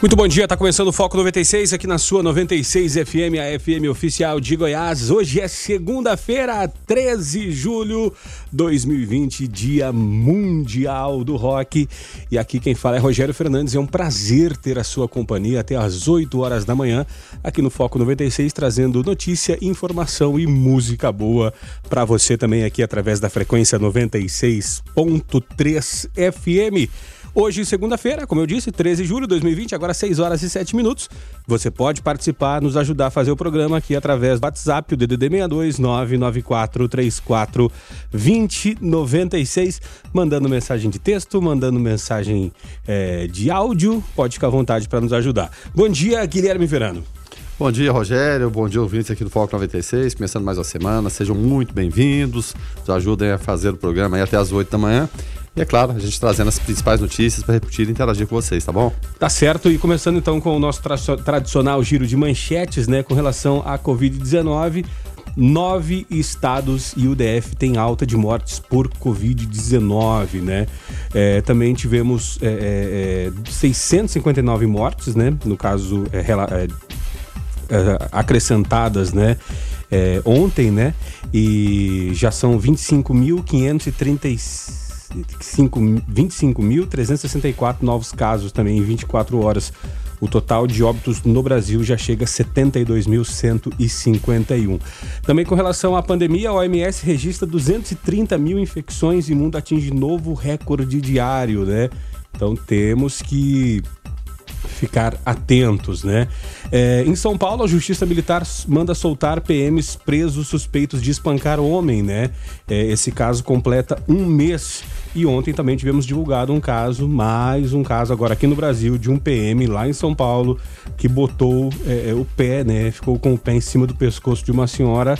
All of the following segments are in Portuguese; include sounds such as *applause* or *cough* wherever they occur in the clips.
Muito bom dia, tá começando o Foco 96 aqui na sua 96 FM, a FM oficial de Goiás. Hoje é segunda-feira, 13 de julho 2020, Dia Mundial do Rock. E aqui quem fala é Rogério Fernandes. É um prazer ter a sua companhia até às 8 horas da manhã, aqui no Foco 96, trazendo notícia, informação e música boa para você também aqui através da frequência 96.3 FM. Hoje, segunda-feira, como eu disse, 13 de julho de 2020, agora 6 horas e 7 minutos. Você pode participar, nos ajudar a fazer o programa aqui através do WhatsApp, o DDD 62 994 34 2096, mandando mensagem de texto, mandando mensagem é, de áudio. Pode ficar à vontade para nos ajudar. Bom dia, Guilherme Verano. Bom dia, Rogério. Bom dia, ouvintes aqui do Foco 96. Começando mais uma semana. Sejam muito bem-vindos. Nos ajudem a fazer o programa aí até as 8 da manhã. E é claro, a gente trazendo as principais notícias para repetir e interagir com vocês, tá bom? Tá certo. E começando então com o nosso tra tradicional giro de manchetes, né, com relação à Covid-19. Nove estados e o DF tem alta de mortes por Covid-19, né? É, também tivemos é, é, 659 mortes, né? No caso, é, é, acrescentadas, né? É, ontem, né? E já são 25.536 25.364 novos casos também em 24 horas. O total de óbitos no Brasil já chega a 72.151. Também com relação à pandemia, a OMS registra 230 mil infecções e o mundo atinge novo recorde diário, né? Então temos que ficar atentos, né? É, em São Paulo, a Justiça Militar manda soltar PMs presos suspeitos de espancar homem, né? É, esse caso completa um mês e ontem também tivemos divulgado um caso, mais um caso agora aqui no Brasil, de um PM lá em São Paulo que botou é, é, o pé, né? Ficou com o pé em cima do pescoço de uma senhora.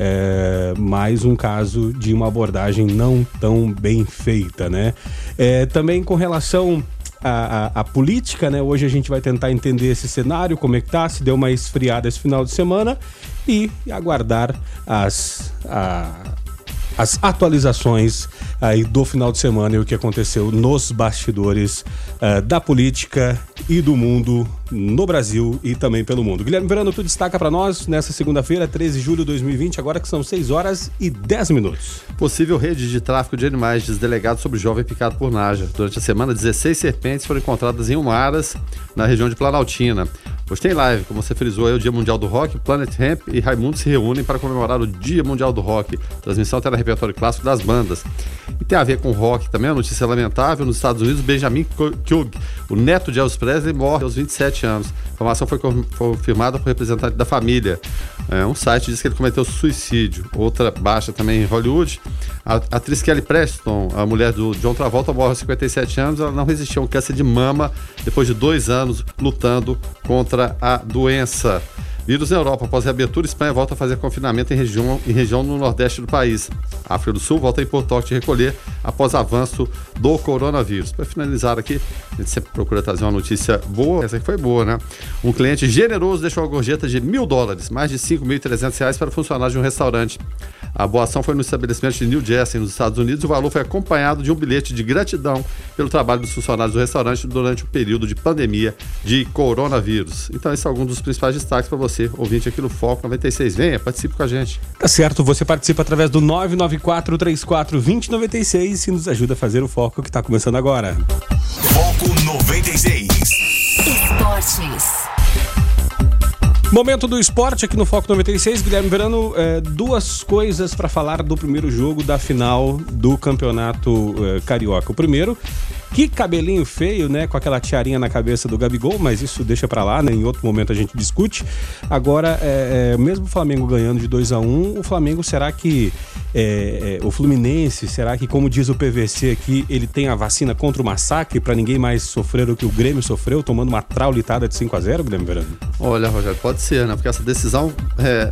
É, mais um caso de uma abordagem não tão bem feita, né? É, também com relação à, à, à, política, né? Hoje a gente vai tentar entender esse cenário, como é que tá, se deu uma esfriada esse final de semana e aguardar as, a, as atualizações aí do final de semana e o que aconteceu nos bastidores uh, da política e do mundo no Brasil e também pelo mundo. Guilherme Verano, tu destaca para nós nessa segunda-feira, 13 de julho de 2020, agora que são 6 horas e 10 minutos. Possível rede de tráfico de animais desdelegado sobre jovem picado por Naja. Durante a semana, 16 serpentes foram encontradas em Umaras, na região de Planaltina. Hoje tem live, como você frisou, é o Dia Mundial do Rock, Planet Ramp e Raimundo se reúnem para comemorar o Dia Mundial do Rock. Transmissão terá repertório clássico das bandas. E tem a ver com rock também, a notícia lamentável, nos Estados Unidos, Benjamin Kug, o neto de Elvis Presley, morre aos 27 anos. Informação foi confirmada por representante da família. É, um site diz que ele cometeu suicídio. Outra baixa também em Hollywood, a atriz Kelly Preston, a mulher do John Travolta, morre aos 57 anos. Ela não resistiu a um câncer de mama depois de dois anos lutando contra a doença. Vírus na Europa. Após a reabertura, Espanha volta a fazer confinamento em região, em região no nordeste do país. A África do Sul volta a importante recolher após avanço do coronavírus. Para finalizar aqui, a gente sempre procura trazer uma notícia boa. Essa aqui foi boa, né? Um cliente generoso deixou uma gorjeta de mil dólares, mais de 5.300 reais para funcionários de um restaurante. A boa ação foi no estabelecimento de New Jersey, nos Estados Unidos. O valor foi acompanhado de um bilhete de gratidão pelo trabalho dos funcionários do restaurante durante o período de pandemia de coronavírus. Então, esse é algum dos principais destaques para você, ouvinte aqui no Foco 96. Venha, participe com a gente. Tá certo, você participa através do 994 34 2096 e nos ajuda a fazer o Foco que está começando agora. Foco 96. Esportes. Momento do esporte aqui no Foco 96. Guilherme Verano, é, duas coisas para falar do primeiro jogo da final do Campeonato é, Carioca. O primeiro, que cabelinho feio, né? Com aquela tiarinha na cabeça do Gabigol, mas isso deixa para lá, né? Em outro momento a gente discute. Agora, é, é, mesmo o Flamengo ganhando de 2 a 1 um, o Flamengo será que. É, é, o Fluminense, será que, como diz o PVC aqui, ele tem a vacina contra o massacre para ninguém mais sofrer o que o Grêmio sofreu, tomando uma traulitada de 5 a 0 Guilherme Verano? Olha, Rogério, pode ser, né? Porque essa decisão é,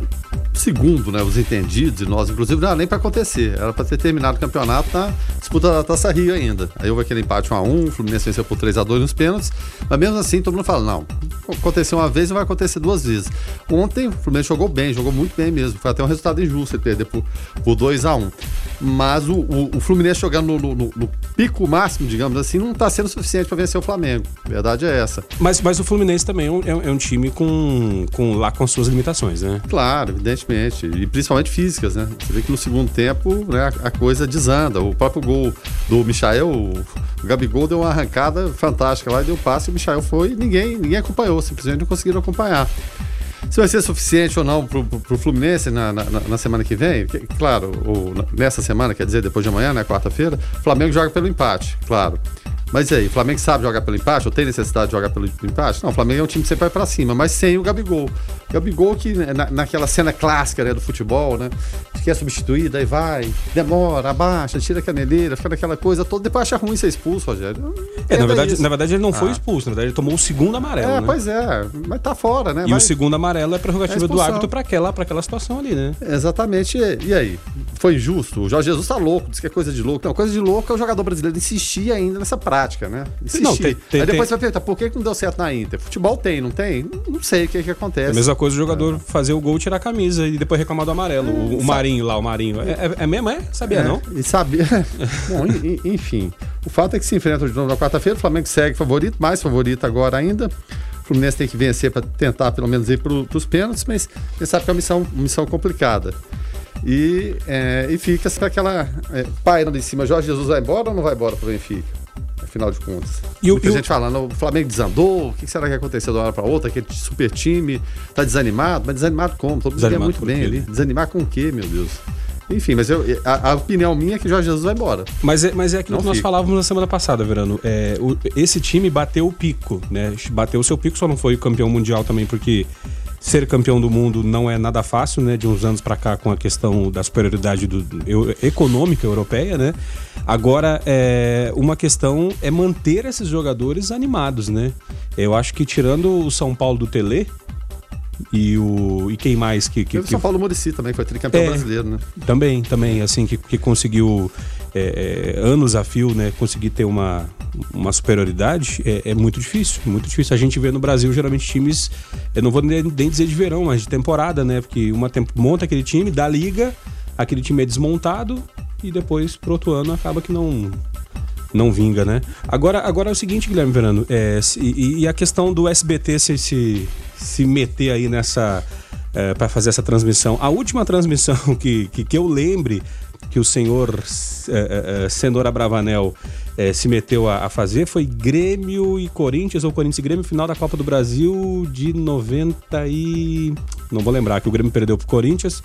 segundo né, os entendidos, e nós, inclusive, não era nem para acontecer. Era para ter terminado o campeonato na disputa da Taça Rio ainda. Aí houve aquele empate 1x1, o Fluminense venceu por 3x2 nos pênaltis. Mas mesmo assim, todo mundo fala: não, aconteceu uma vez e vai acontecer duas vezes. Ontem, o Fluminense jogou bem, jogou muito bem mesmo. Foi até um resultado injusto ele perder por, por 2x1. Mas o, o, o, Fluminense jogando no, no, no, pico máximo, digamos assim, não está sendo suficiente para vencer o Flamengo. A verdade é essa. Mas, mas o Fluminense também é um, é um time com, com lá com suas limitações, né? Claro, evidentemente. E principalmente físicas, né? Você vê que no segundo tempo né, a, coisa desanda. O próprio gol do Michael, o, Gabigol deu uma arrancada fantástica lá e deu passe e o Michael foi ninguém, ninguém acompanhou, simplesmente não conseguiram acompanhar. Se vai ser suficiente ou não para o Fluminense na, na, na, semana que vem, claro, ou nessa semana, quer dizer, depois de amanhã, né, quarta-feira, Flamengo joga pelo empate, claro. Mas e aí, o Flamengo sabe jogar pelo empate? Ou tem necessidade de jogar pelo empate? Não, o Flamengo é um time que sempre vai para cima, mas sem o Gabigol. O Gabigol que né, na, naquela cena clássica né, do futebol, né? Quer substituir, daí vai, demora, abaixa, tira a caneleira, fica naquela coisa toda, depois acha ruim ser expulso, Rogério. É, na verdade, na verdade ele não ah. foi expulso, na verdade ele tomou o segundo amarelo. É, né? pois é, mas tá fora, né? E vai... o segundo amarelo é prerrogativa é do árbitro para aquela, aquela situação ali, né? Exatamente. E, e aí? Foi injusto? O Jorge Jesus tá louco, diz que é coisa de louco. Não, coisa de louco é o jogador brasileiro insistir ainda nessa prática, né? Insistir. Não, tem, tem, aí depois tem... você vai perguntar, por que não deu certo na Inter? Futebol tem, não tem? Não sei o que, que acontece. É a mesma coisa o jogador é. fazer o gol, tirar a camisa e depois reclamar do amarelo. o, o Marinho lá, o Marinho. É, é, é mesmo, é? Sabia não? E sabia. *laughs* Bom, enfim. O fato é que se enfrentam de novo na quarta-feira. O Flamengo segue favorito, mais favorito agora ainda. O Fluminense tem que vencer para tentar pelo menos ir para os pênaltis, mas você sabe que é uma missão, uma missão complicada. E, é, e fica aquela é, pairando em cima. Jorge Jesus vai embora ou não vai embora para o Benfica? Afinal de contas. E Muita o, gente falando, o Flamengo desandou, o que será que aconteceu de uma hora para outra? Aquele super time tá desanimado, mas desanimado como? Todo mundo muito bem ali. Desanimar com o quê, meu Deus? Enfim, mas eu, a, a, opinião minha é que Jorge Jesus vai embora. Mas é, mas é aquilo Não que nós falávamos na semana passada, Verano. É, o, esse time bateu o pico, né? Bateu o seu pico, só não foi campeão mundial também, porque ser campeão do mundo não é nada fácil, né? De uns anos para cá com a questão da superioridade do, eu, econômica europeia, né? Agora, é, uma questão é manter esses jogadores animados, né? Eu acho que tirando o São Paulo do Tele, e, o, e quem mais que. que, o São Paulo Murici também, foi tricampeão é, brasileiro, né? Também, também, assim, que, que conseguiu é, é, anos a fio, né? Conseguir ter uma, uma superioridade é, é, muito difícil, muito difícil. A gente vê no Brasil geralmente times, eu não vou nem, nem dizer de verão, mas de temporada, né? Porque uma temp monta aquele time, dá liga, aquele time é desmontado e depois pro outro ano acaba que não não vinga, né? Agora, agora é o seguinte, Guilherme Verano, é, e, e, a questão do SBT se, se, se meter aí nessa. É, para fazer essa transmissão. A última transmissão *laughs* que, que, que eu lembre que o senhor é, é, é Cenoura Bravanel é, se meteu a, a, fazer foi Grêmio e Corinthians, ou Corinthians e Grêmio, final da Copa do Brasil de 90 e. Não vou lembrar, que o Grêmio perdeu pro Corinthians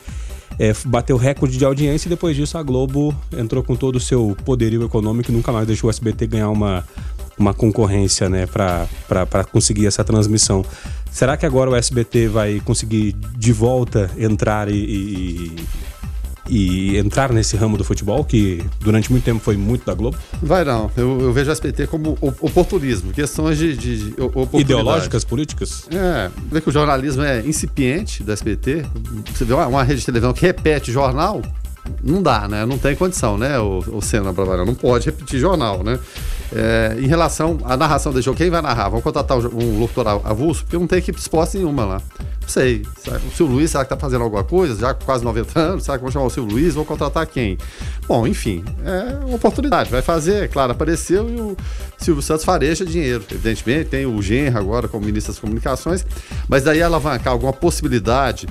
é, bateu recorde de audiência e depois disso a Globo entrou com todo o seu poderio econômico e nunca mais deixou o SBT ganhar uma, uma concorrência né, para conseguir essa transmissão. Será que agora o SBT vai conseguir de volta entrar e, e, e entrar nesse ramo do futebol, que durante muito tempo foi muito da Globo? Vai não. Eu, eu vejo o SBT como oportunismo, questões de, de, de Ideológicas, políticas? É, vê que o jornalismo é incipiente do SBT. Você vê uma, uma rede de televisão que repete jornal, não dá, né? Não tem condição, né? O, o Senna Bravanel não pode repetir jornal, né? É, em relação à narração jogo, quem vai narrar? Vamos contratar um locutor avulso? Porque não tem equipe exposta nenhuma lá. Não sei. O Silvio Luiz, será que tá fazendo alguma coisa? Já com quase 90 anos, será que vão chamar o Silvio Luiz? Vão contratar quem? Bom, enfim, é uma oportunidade. Vai fazer, claro, apareceu e o Silvio Santos fareja dinheiro. Evidentemente, tem o Genra agora como ministro das comunicações, mas daí alavancar alguma possibilidade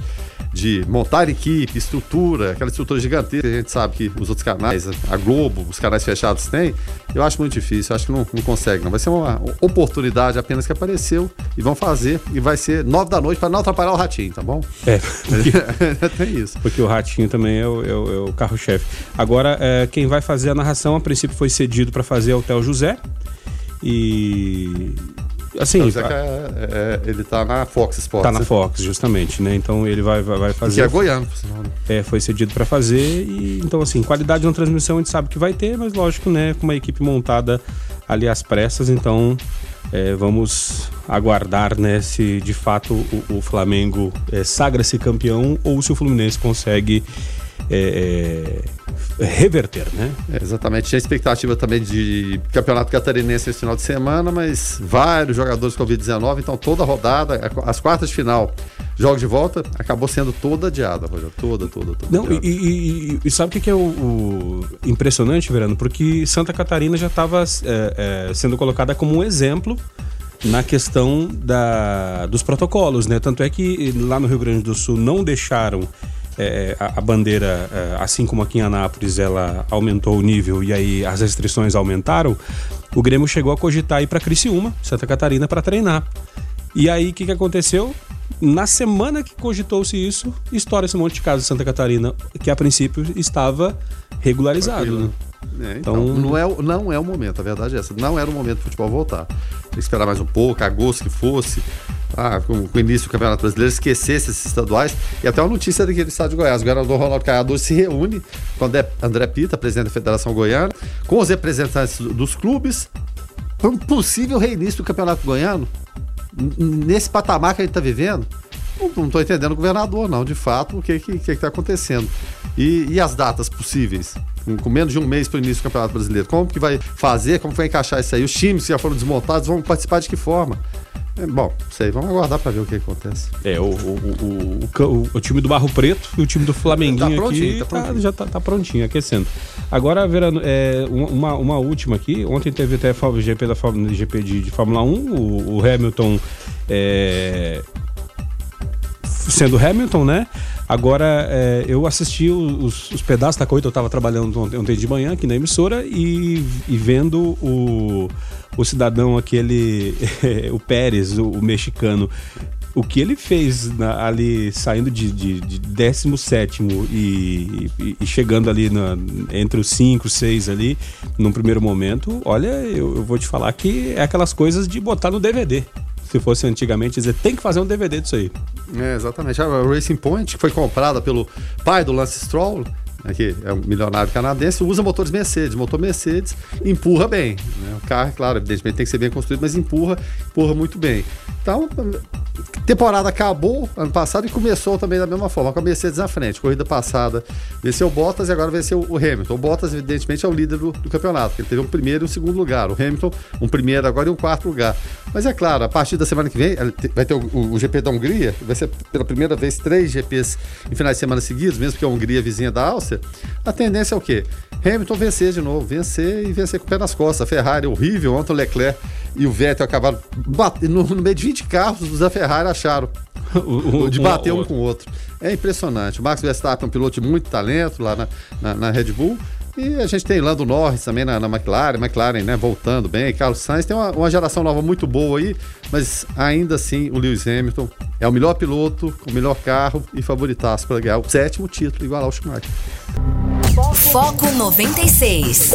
de montar equipe, estrutura, aquela estrutura gigantesca que a gente sabe que os outros canais, a Globo, os canais fechados têm, eu acho muito difícil, acho que não, não consegue, não. Vai ser uma oportunidade apenas que apareceu e vão fazer, e vai ser nove da noite para não atrapalhar o ratinho, tá bom? *laughs* É. Tem isso. Porque o ratinho também é o, é o, é o carro-chefe. Agora, é, quem vai fazer a narração, a princípio foi cedido para fazer é o Theo José. E assim. Então, é, é, ele tá na Fox Sports. Tá na né? Fox, justamente, né? Então ele vai, vai, vai fazer. Que é goiano, por sinal. Né? É, foi cedido para fazer. E, então, assim, qualidade na transmissão a gente sabe que vai ter, mas lógico, né? Com uma equipe montada ali às pressas, então É, vamos aguardar né, se de fato o, o Flamengo é, sagra-se campeão ou se o Fluminense consegue é, é, reverter, né? É, exatamente. Tinha expectativa também de campeonato catarinense esse final de semana, mas vários jogadores com Covid-19, então toda a rodada, as quartas de final, jogos de volta, acabou sendo toda adiada, Rogério. Toda, toda, toda. Não, e, e, e, sabe o que é o, o, impressionante, Verano? Porque Santa Catarina já estava é, é, sendo colocada como um exemplo na questão da, dos protocolos, né? Tanto é que lá no Rio Grande do Sul não deixaram é, a, a, bandeira, é, assim como aqui em Anápolis, ela aumentou o nível e aí as restrições aumentaram, o Grêmio chegou a cogitar ir para Criciúma, Santa Catarina, para treinar. E aí o que, que aconteceu? Na semana que cogitou-se isso, estoura esse monte de casos em Santa Catarina, que a princípio estava regularizado. Né? É, então, então, não, é, não é o momento, a verdade é essa. Não era o momento do futebol voltar. Tem que esperar mais um pouco, agosto que fosse ah, com, com, o início do Campeonato Brasileiro, esquecesse esses estaduais. E até uma notícia daqui do estado de Goiás. O governador Ronaldo Caiador se reúne com André, André Pita, presidente da Federação Goiana, com os representantes dos clubes, para um possível reinício do Campeonato Goiano. Nesse patamar que a gente está vivendo, não estou entendendo o governador, não, de fato, o que está acontecendo. E, e, as datas possíveis? Com, menos de um mês para o início do Campeonato Brasileiro. Como que vai fazer? Como vai encaixar isso aí? Os times que já foram desmontados vão participar de que forma? É, bom, sei, vamos aguardar para ver o que acontece. É, o, o, o, o, time do Barro Preto e o time do Flamenguinho tá aqui tá, tá prontinho. Tá, já tá, tá, prontinho, aquecendo. Agora, Verano, é, uma, uma última aqui. Ontem teve até GP, da, GP de, de Fórmula 1, o, o Hamilton é, sendo Hamilton, né? Agora, é, eu assisti os, os, pedaços da corrida, eu estava trabalhando ontem, ontem, de manhã aqui na emissora e, e vendo o o cidadão aquele, *laughs* o Pérez, o, o, mexicano, o que ele fez na, ali saindo de, de, de 17 e, e, e, chegando ali na, entre os 5, 6 ali, num primeiro momento, olha, eu, eu vou te falar que é aquelas coisas de botar no DVD se fosse antigamente, dizer tem que fazer um DVD disso aí. É, exatamente. A Racing Point, que foi comprada pelo pai do Lance Stroll, aqui é um milionário canadense, usa motores Mercedes. Motor Mercedes empurra bem. Né? O carro, claro, evidentemente tem que ser bem construído, mas empurra, empurra muito bem. Então, temporada acabou ano passado e começou também da mesma forma, com a Mercedes na frente. Corrida passada venceu o Bottas e agora venceu o Hamilton. O Bottas, evidentemente, é o líder do, do campeonato, ele teve um primeiro e um segundo lugar. O Hamilton, um primeiro agora e um quarto lugar. Mas é claro, a partir da semana que vem, vai ter o, o, o GP da Hungria, vai ser pela primeira vez três GPs em finais de semana seguidos, mesmo que a Hungria é vizinha da Áustria. A tendência é o quê? Hamilton vencer de novo, vencer e vencer com o pé nas costas. A Ferrari horrível, ontem o Leclerc e o Vettel acabaram no, no meio de 20 carros, os da Ferrari acharam *laughs* de bater um com o outro. É impressionante. O Max Verstappen é um piloto de muito talento lá na, na, na Red Bull. E a gente tem Lando Norris também na, na McLaren, McLaren, né, voltando bem. Carlos Sainz tem uma, uma, geração nova muito boa aí, mas ainda assim o Lewis Hamilton é o melhor piloto, o melhor carro e favoritaço para ganhar o sétimo título, igual ao Schumacher. Foco 96.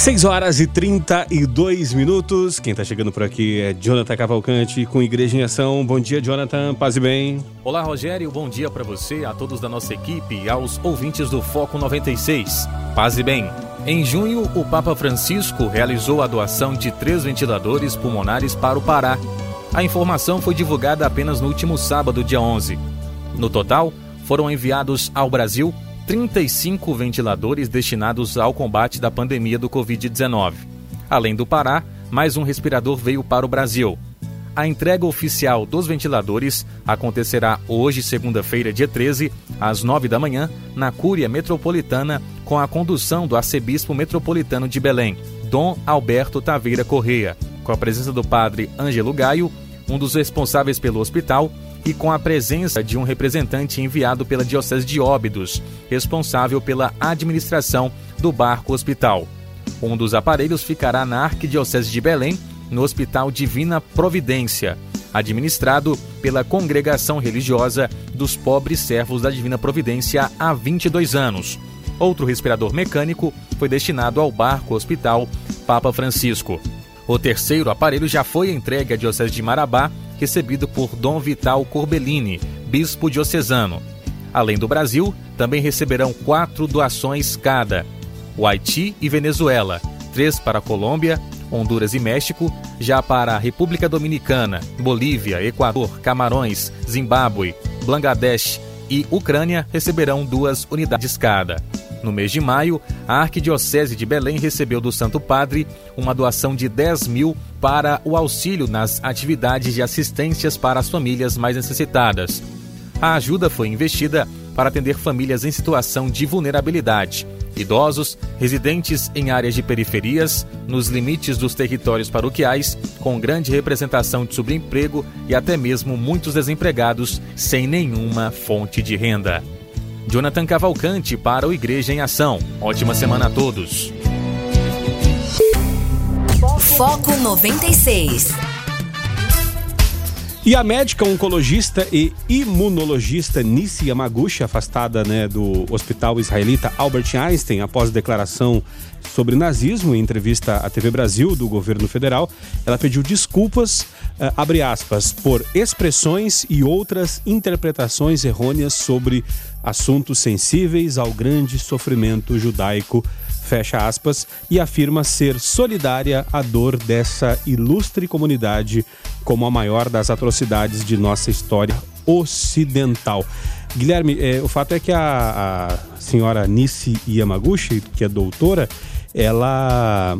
6 horas e 32 minutos. Quem está chegando por aqui é Jonathan Cavalcante com Igreja em Ação. Bom dia, Jonathan. Paz e bem. Olá, Rogério. Bom dia para você, a todos da nossa equipe e aos ouvintes do Foco 96. Paz e bem. Em junho, o Papa Francisco realizou a doação de três ventiladores pulmonares para o Pará. A informação foi divulgada apenas no último sábado, dia 11. No total, foram enviados ao Brasil 35 ventiladores destinados ao combate da pandemia do Covid-19. Além do Pará, mais um respirador veio para o Brasil. A entrega oficial dos ventiladores acontecerá hoje, segunda-feira, dia 13, às 9 da manhã, na Cúria Metropolitana, com a condução do arcebispo metropolitano de Belém, Dom Alberto Taveira Correia, com a presença do padre Ângelo Gaio, um dos responsáveis pelo hospital, e com a presença de um representante enviado pela Diocese de Óbidos, responsável pela administração do barco hospital. Um dos aparelhos ficará na Arquidiocese de Belém, no Hospital Divina Providência, administrado pela Congregação Religiosa dos Pobres Servos da Divina Providência há 22 anos. Outro respirador mecânico foi destinado ao barco hospital Papa Francisco. O terceiro aparelho já foi entregue à Diocese de Marabá recebido por Dom Vital Corbellini, bispo diocesano. Além do Brasil, também receberão quatro doações cada: o Haiti e Venezuela, três para a Colômbia, Honduras e México, já para a República Dominicana, Bolívia, Equador, Camarões, Zimbábue, Bangladesh e Ucrânia receberão duas unidades cada. No mês de maio, a Arquidiocese de Belém recebeu do Santo Padre uma doação de 10 mil para o auxílio nas atividades de assistências para as famílias mais necessitadas. A ajuda foi investida para atender famílias em situação de vulnerabilidade, idosos, residentes em áreas de periferias, nos limites dos territórios paroquiais, com grande representação de subemprego e até mesmo muitos desempregados sem nenhuma fonte de renda. Jonathan Cavalcante para o Igreja em Ação. Ótima semana a todos. Foco 96. E a médica oncologista e imunologista Nissi Yamaguchi, afastada né, do hospital israelita Albert Einstein após declaração sobre nazismo em entrevista à TV Brasil do governo federal, ela pediu desculpas, uh, abre aspas, por expressões e outras interpretações errôneas sobre assuntos sensíveis ao grande sofrimento judaico fecha aspas, e afirma ser solidária à dor dessa ilustre comunidade como a maior das atrocidades de nossa história ocidental. Guilherme, é, o fato é que a, a senhora Nissi Yamaguchi, que é doutora, ela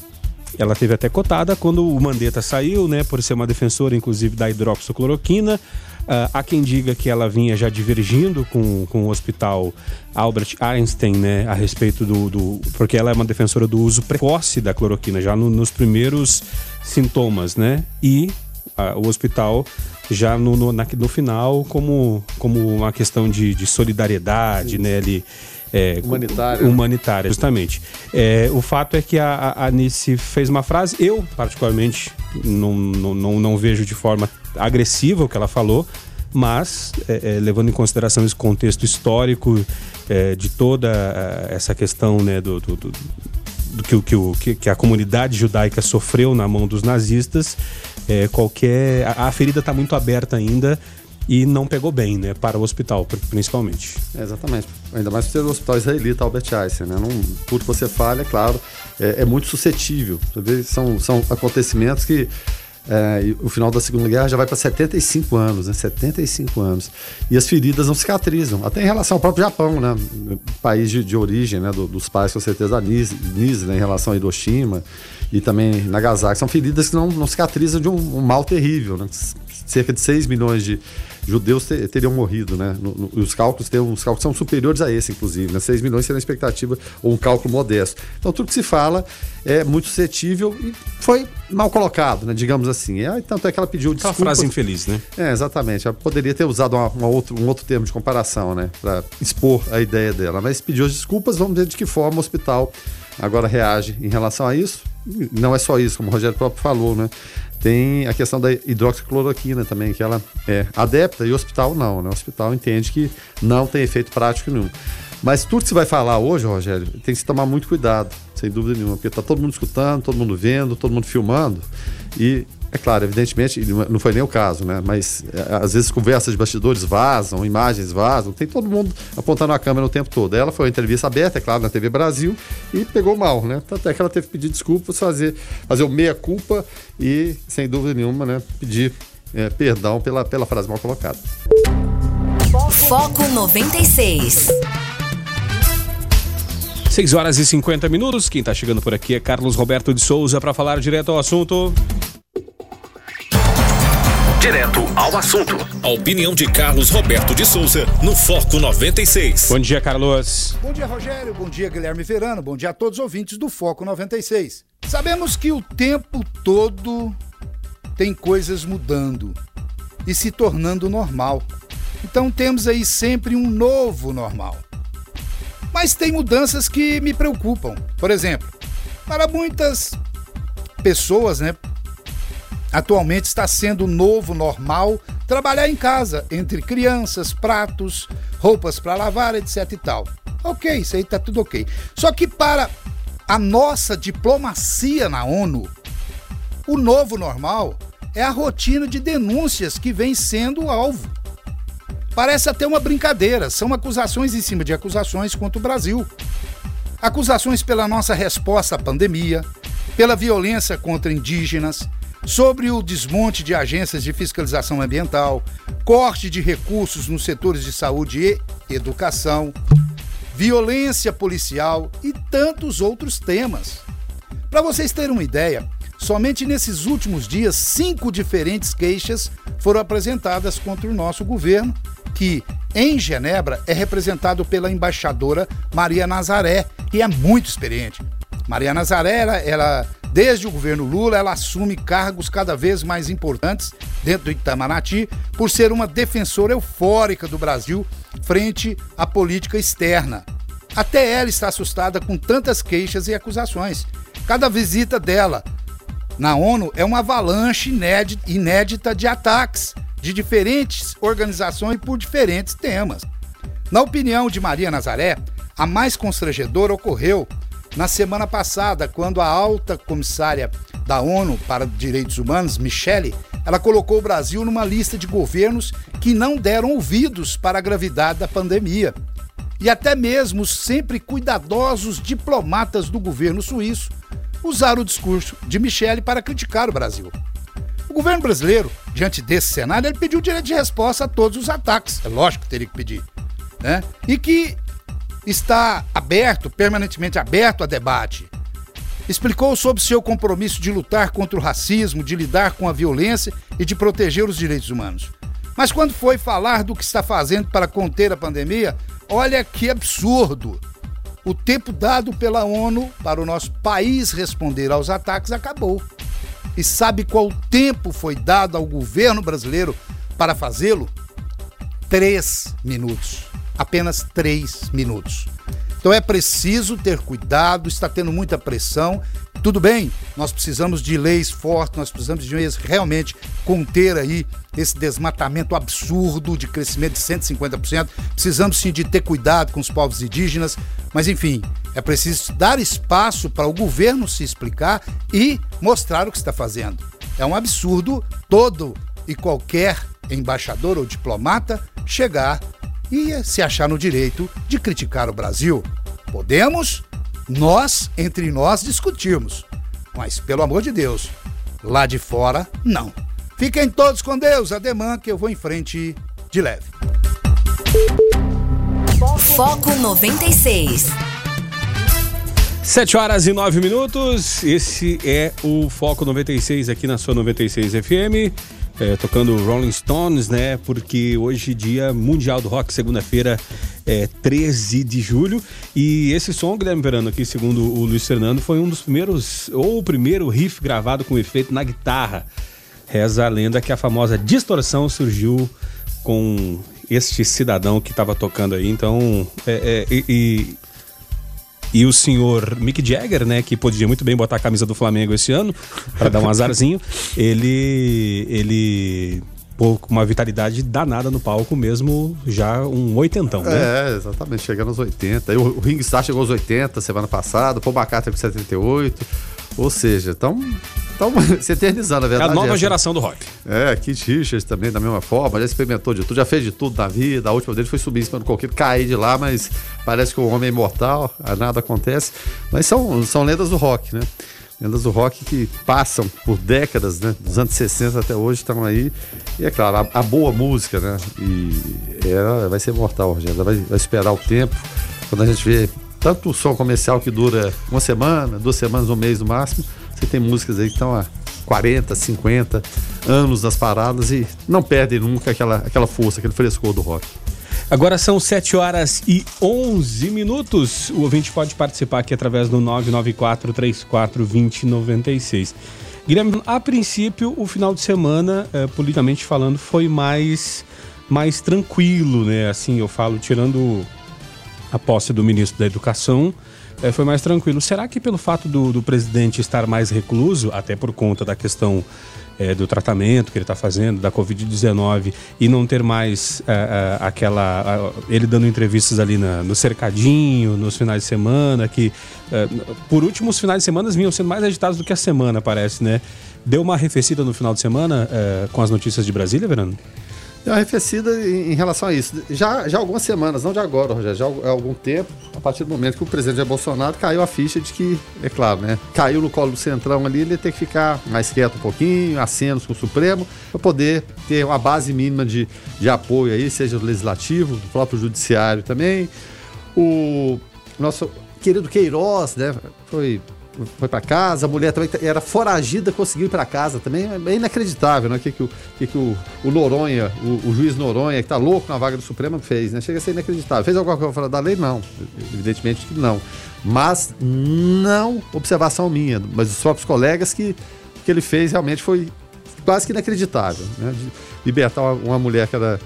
ela teve até cotada quando o Mandetta saiu, né, por ser uma defensora, inclusive, da hidroxicloroquina. Uh, há quem diga que ela vinha já divergindo com, com o hospital Albert Einstein, né, a respeito do, do Porque ela é uma defensora do uso precoce da cloroquina, já no, nos primeiros sintomas, né? E uh, o hospital já no, no, na, no final como, como uma questão de, de solidariedade, Sim. né? Ali, é, humanitária. Humanitária, justamente. É, o fato é que a, a Anice fez uma frase, eu, particularmente, não, não, não, não vejo de forma agressiva o que ela falou, mas é, é, levando em consideração esse contexto histórico é, de toda é, essa questão né, do, do, do, do que, que, que, a comunidade judaica sofreu na mão dos nazistas, é, qualquer a, a ferida está muito aberta ainda e não pegou bem, né? Para o hospital, principalmente. É, exatamente. Ainda mais ser o hospital israelita Albert Einstein, né? Não, tudo que você fala, é claro, é, é muito suscetível. São, são acontecimentos que é, o final da Segunda Guerra já vai para 75 anos, né? 75 anos. E as feridas não cicatrizam. Até em relação ao próprio Japão, né? País de, de origem né? Do, dos pais, com certeza, Nise, Nise né? em relação a Hiroshima e também Nagasaki. São feridas que não, não cicatrizam de um, um mal terrível, né? Cerca de 6 milhões de judeus ter, teriam morrido, né? No, no, os cálculos tem os cálculos são superiores a esse, inclusive, né? 6 milhões seria a expectativa ou um cálculo modesto. Então tudo que se fala é muito suscetível e foi mal colocado, né? Digamos assim. É, tanto é que ela pediu desculpas. Uma frase infeliz, né? É, exatamente. Ela poderia ter usado uma, uma outro, um outro termo de comparação, né? Para expor a ideia dela. Mas pediu as desculpas, vamos ver de que forma o hospital agora reage em relação a isso. Não é só isso, como o Rogério próprio falou, né? Tem a questão da hidroxicloroquina também, que ela é adepta e o hospital não, né? O hospital entende que não tem efeito prático nenhum. Mas tudo que você vai falar hoje, Rogério, tem que se tomar muito cuidado, sem dúvida nenhuma, porque está todo mundo escutando, todo mundo vendo, todo mundo filmando e é claro, evidentemente, não foi nem o caso, né? Mas é, às vezes conversas de bastidores vazam, imagens vazam, tem todo mundo apontando a câmera o tempo todo. Ela foi uma entrevista aberta, é claro, na TV Brasil e pegou mal, né? Até que ela teve que pedir desculpas, fazer, fazer o meia-culpa e, sem dúvida nenhuma, né, pedir é, perdão pela, pela frase mal colocada. Foco 96. 6 horas e 50 minutos. Quem está chegando por aqui é Carlos Roberto de Souza para falar direto ao assunto. Direto ao assunto. A opinião de Carlos Roberto de Souza no Foco 96. Bom dia, Carlos. Bom dia, Rogério. Bom dia, Guilherme Verano. Bom dia a todos os ouvintes do Foco 96. Sabemos que o tempo todo tem coisas mudando e se tornando normal. Então temos aí sempre um novo normal. Mas tem mudanças que me preocupam. Por exemplo, para muitas pessoas, né, Atualmente está sendo novo normal trabalhar em casa, entre crianças, pratos, roupas para lavar, etc e tal. Ok, isso aí tá tudo ok. Só que para a nossa diplomacia na ONU, o novo normal é a rotina de denúncias que vem sendo alvo. Parece até uma brincadeira, são acusações em cima de acusações contra o Brasil. Acusações pela nossa resposta à pandemia, pela violência contra indígenas, sobre o desmonte de agências de fiscalização ambiental, corte de recursos nos setores de saúde e educação, violência policial e tantos outros temas. Para vocês terem uma ideia, somente nesses últimos dias, cinco diferentes queixas foram apresentadas contra o nosso governo, que em Genebra é representado pela embaixadora Maria Nazaré, que é muito experiente. Maria Nazaré, ela, ela Desde o governo Lula, ela assume cargos cada vez mais importantes dentro do Itamaraty por ser uma defensora eufórica do Brasil frente à política externa. Até ela está assustada com tantas queixas e acusações. Cada visita dela na ONU é uma avalanche inédita de ataques de diferentes organizações por diferentes temas. Na opinião de Maria Nazaré, a mais constrangedora ocorreu na semana passada, quando a alta comissária da ONU para Direitos Humanos, Michele, ela colocou o Brasil numa lista de governos que não deram ouvidos para a gravidade da pandemia. E até mesmo os sempre cuidadosos diplomatas do governo suíço usaram o discurso de Michele para criticar o Brasil. O governo brasileiro, diante desse cenário, ele pediu direito de resposta a todos os ataques. É lógico que teria que pedir. Né? E que está aberto, permanentemente aberto a debate. Explicou sobre seu compromisso de lutar contra o racismo, de lidar com a violência e de proteger os direitos humanos. Mas quando foi falar do que está fazendo para conter a pandemia, olha que absurdo! O tempo dado pela ONU para o nosso país responder aos ataques acabou. E sabe qual tempo foi dado ao governo brasileiro para fazê-lo? Três minutos apenas três minutos. Então é preciso ter cuidado, está tendo muita pressão. Tudo bem, nós precisamos de leis fortes, nós precisamos de leis realmente conter aí esse desmatamento absurdo de crescimento de 150%. Precisamos sim de ter cuidado com os povos indígenas, mas enfim, é preciso dar espaço para o governo se explicar e mostrar o que está fazendo. É um absurdo todo e qualquer embaixador ou diplomata chegar e se achar no direito de criticar o Brasil. Podemos, nós, entre nós, discutirmos. Mas, pelo amor de Deus, lá de fora, não. Fiquem todos com Deus, ademã que eu vou em frente de leve. Foco 96. 7 horas e 9 minutos. Esse é o Foco 96 aqui na sua 96 FM é, tocando Rolling Stones, né? Porque hoje, dia mundial do rock, segunda-feira, é 13 de julho. E esse som, Guilherme Verano, aqui, segundo o Luiz Fernando, foi um dos primeiros, ou o primeiro riff gravado com efeito na guitarra. Reza a lenda que a famosa distorção surgiu com este cidadão que estava tocando aí. Então, é, é, e, e o senhor Mick Jagger, né, que podia muito bem botar a camisa do Flamengo esse ano, para dar um azarzinho, *laughs* ele. ele pô, com uma vitalidade danada no palco mesmo, já um oitentão, né? É, exatamente, chegando aos 80. O, o Ring Star chegou aos 80 semana passada, o Paul McCartney com 78. Ou seja, estão se *laughs* eternizando, na verdade. É a nova geração do rock. É, Keith Richards também, da mesma forma, já experimentou de tudo, já fez de tudo na vida. A última dele foi subir em cima do coqueiro, cair de lá, mas parece que o homem é imortal, nada acontece. Mas são, são lendas do rock, né? lendas do rock que passam por décadas, né? Dos anos 60 até hoje estão aí. E é claro, a, a boa música, né? E ela vai ser mortal, Rogério. Ela vai, vai, esperar o tempo. Quando a gente vê tanto o som comercial que dura uma semana, duas semanas, um mês no máximo, você tem músicas aí que estão há 40, 50 anos nas paradas e não perdem nunca aquela, aquela força, aquele frescor do rock. Agora são 7 horas e 11 minutos. O ouvinte pode participar aqui através do 994 34 2096. Guilherme, a princípio, o final de semana, eh, politicamente falando, foi mais, mais tranquilo, né? Assim, eu falo, tirando a posse do ministro da Educação, eh, foi mais tranquilo. Será que pelo fato do, do presidente estar mais recluso, até por conta da questão é, do tratamento que ele está fazendo, da Covid-19, e não ter mais é, é, aquela. ele dando entrevistas ali na, no cercadinho, nos finais de semana, que é, por último os finais de semana vinham sendo mais agitados do que a semana, parece, né? Deu uma arrefecida no final de semana é, com as notícias de Brasília, Verano? Deu uma arrefecida em, relação a isso. Já, já algumas semanas, não de agora, Rogério, já há algum tempo, a partir do momento que o presidente Jair Bolsonaro caiu a ficha de que, é claro, né? Caiu no colo do Centrão ali, ele ia ter que ficar mais quieto um pouquinho, acenos com o Supremo, para poder ter uma base mínima de, de apoio aí, seja do Legislativo, do próprio Judiciário também. O nosso querido Queiroz, né? Foi foi para casa, a mulher também era foragida, conseguiu ir para casa também. É inacreditável, né? O que, que, o, que, que o, o Noronha, o, o, juiz Noronha, que tá louco na vaga do Supremo, fez, né? Chega a ser inacreditável. Fez alguma coisa fora da lei? Não. Evidentemente que não. Mas não observação minha, mas dos próprios colegas que que ele fez realmente foi quase que inacreditável, né? De libertar uma, uma mulher que era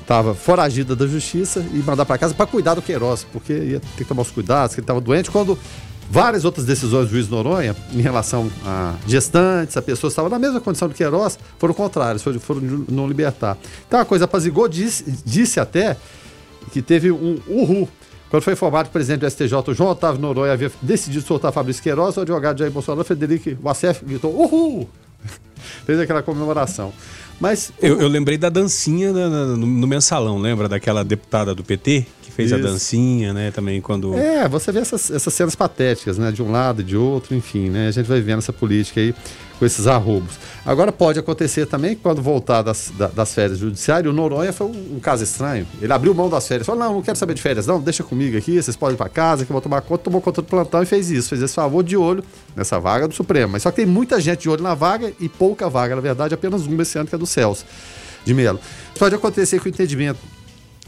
estava foragida da justiça e mandar para casa para cuidar do Queiroz, porque ia ter que tomar os cuidados, que ele estava doente. Quando várias outras decisões do juiz Noronha em relação a gestantes, a pessoas que estavam na mesma condição do Queiroz, foram contrárias, foram, foram não libertar. Então a coisa apazigou, disse, disse até que teve um uhul. Quando foi informado que o presidente do STJ, João Otávio Noronha, havia decidido soltar Fabrício Queiroz, o advogado Jair Bolsonaro, Frederico Wassef, gritou uhul! *laughs* Fez aquela comemoração. Mas eu, eu lembrei da dancinha no, no, mensalão, lembra daquela deputada do PT fez Isso. a dancinha, né? Também quando. É, você vê essas, essas cenas patéticas, né? De um lado e de outro, enfim, né? A gente vai vendo essa política aí com esses arrobos. Agora pode acontecer também que quando voltar das, das férias do judiciário, o Noronha foi um, um, caso estranho. Ele abriu mão das férias, falou: não, não quero saber de férias, não, deixa comigo aqui, vocês podem ir para casa, que eu vou tomar conta, tomou conta do plantão e fez isso, fez esse favor de olho nessa vaga do Supremo. Mas só que tem muita gente de olho na vaga e pouca vaga, na verdade, apenas uma esse ano, que é do Celso de Melo. Pode acontecer com o entendimento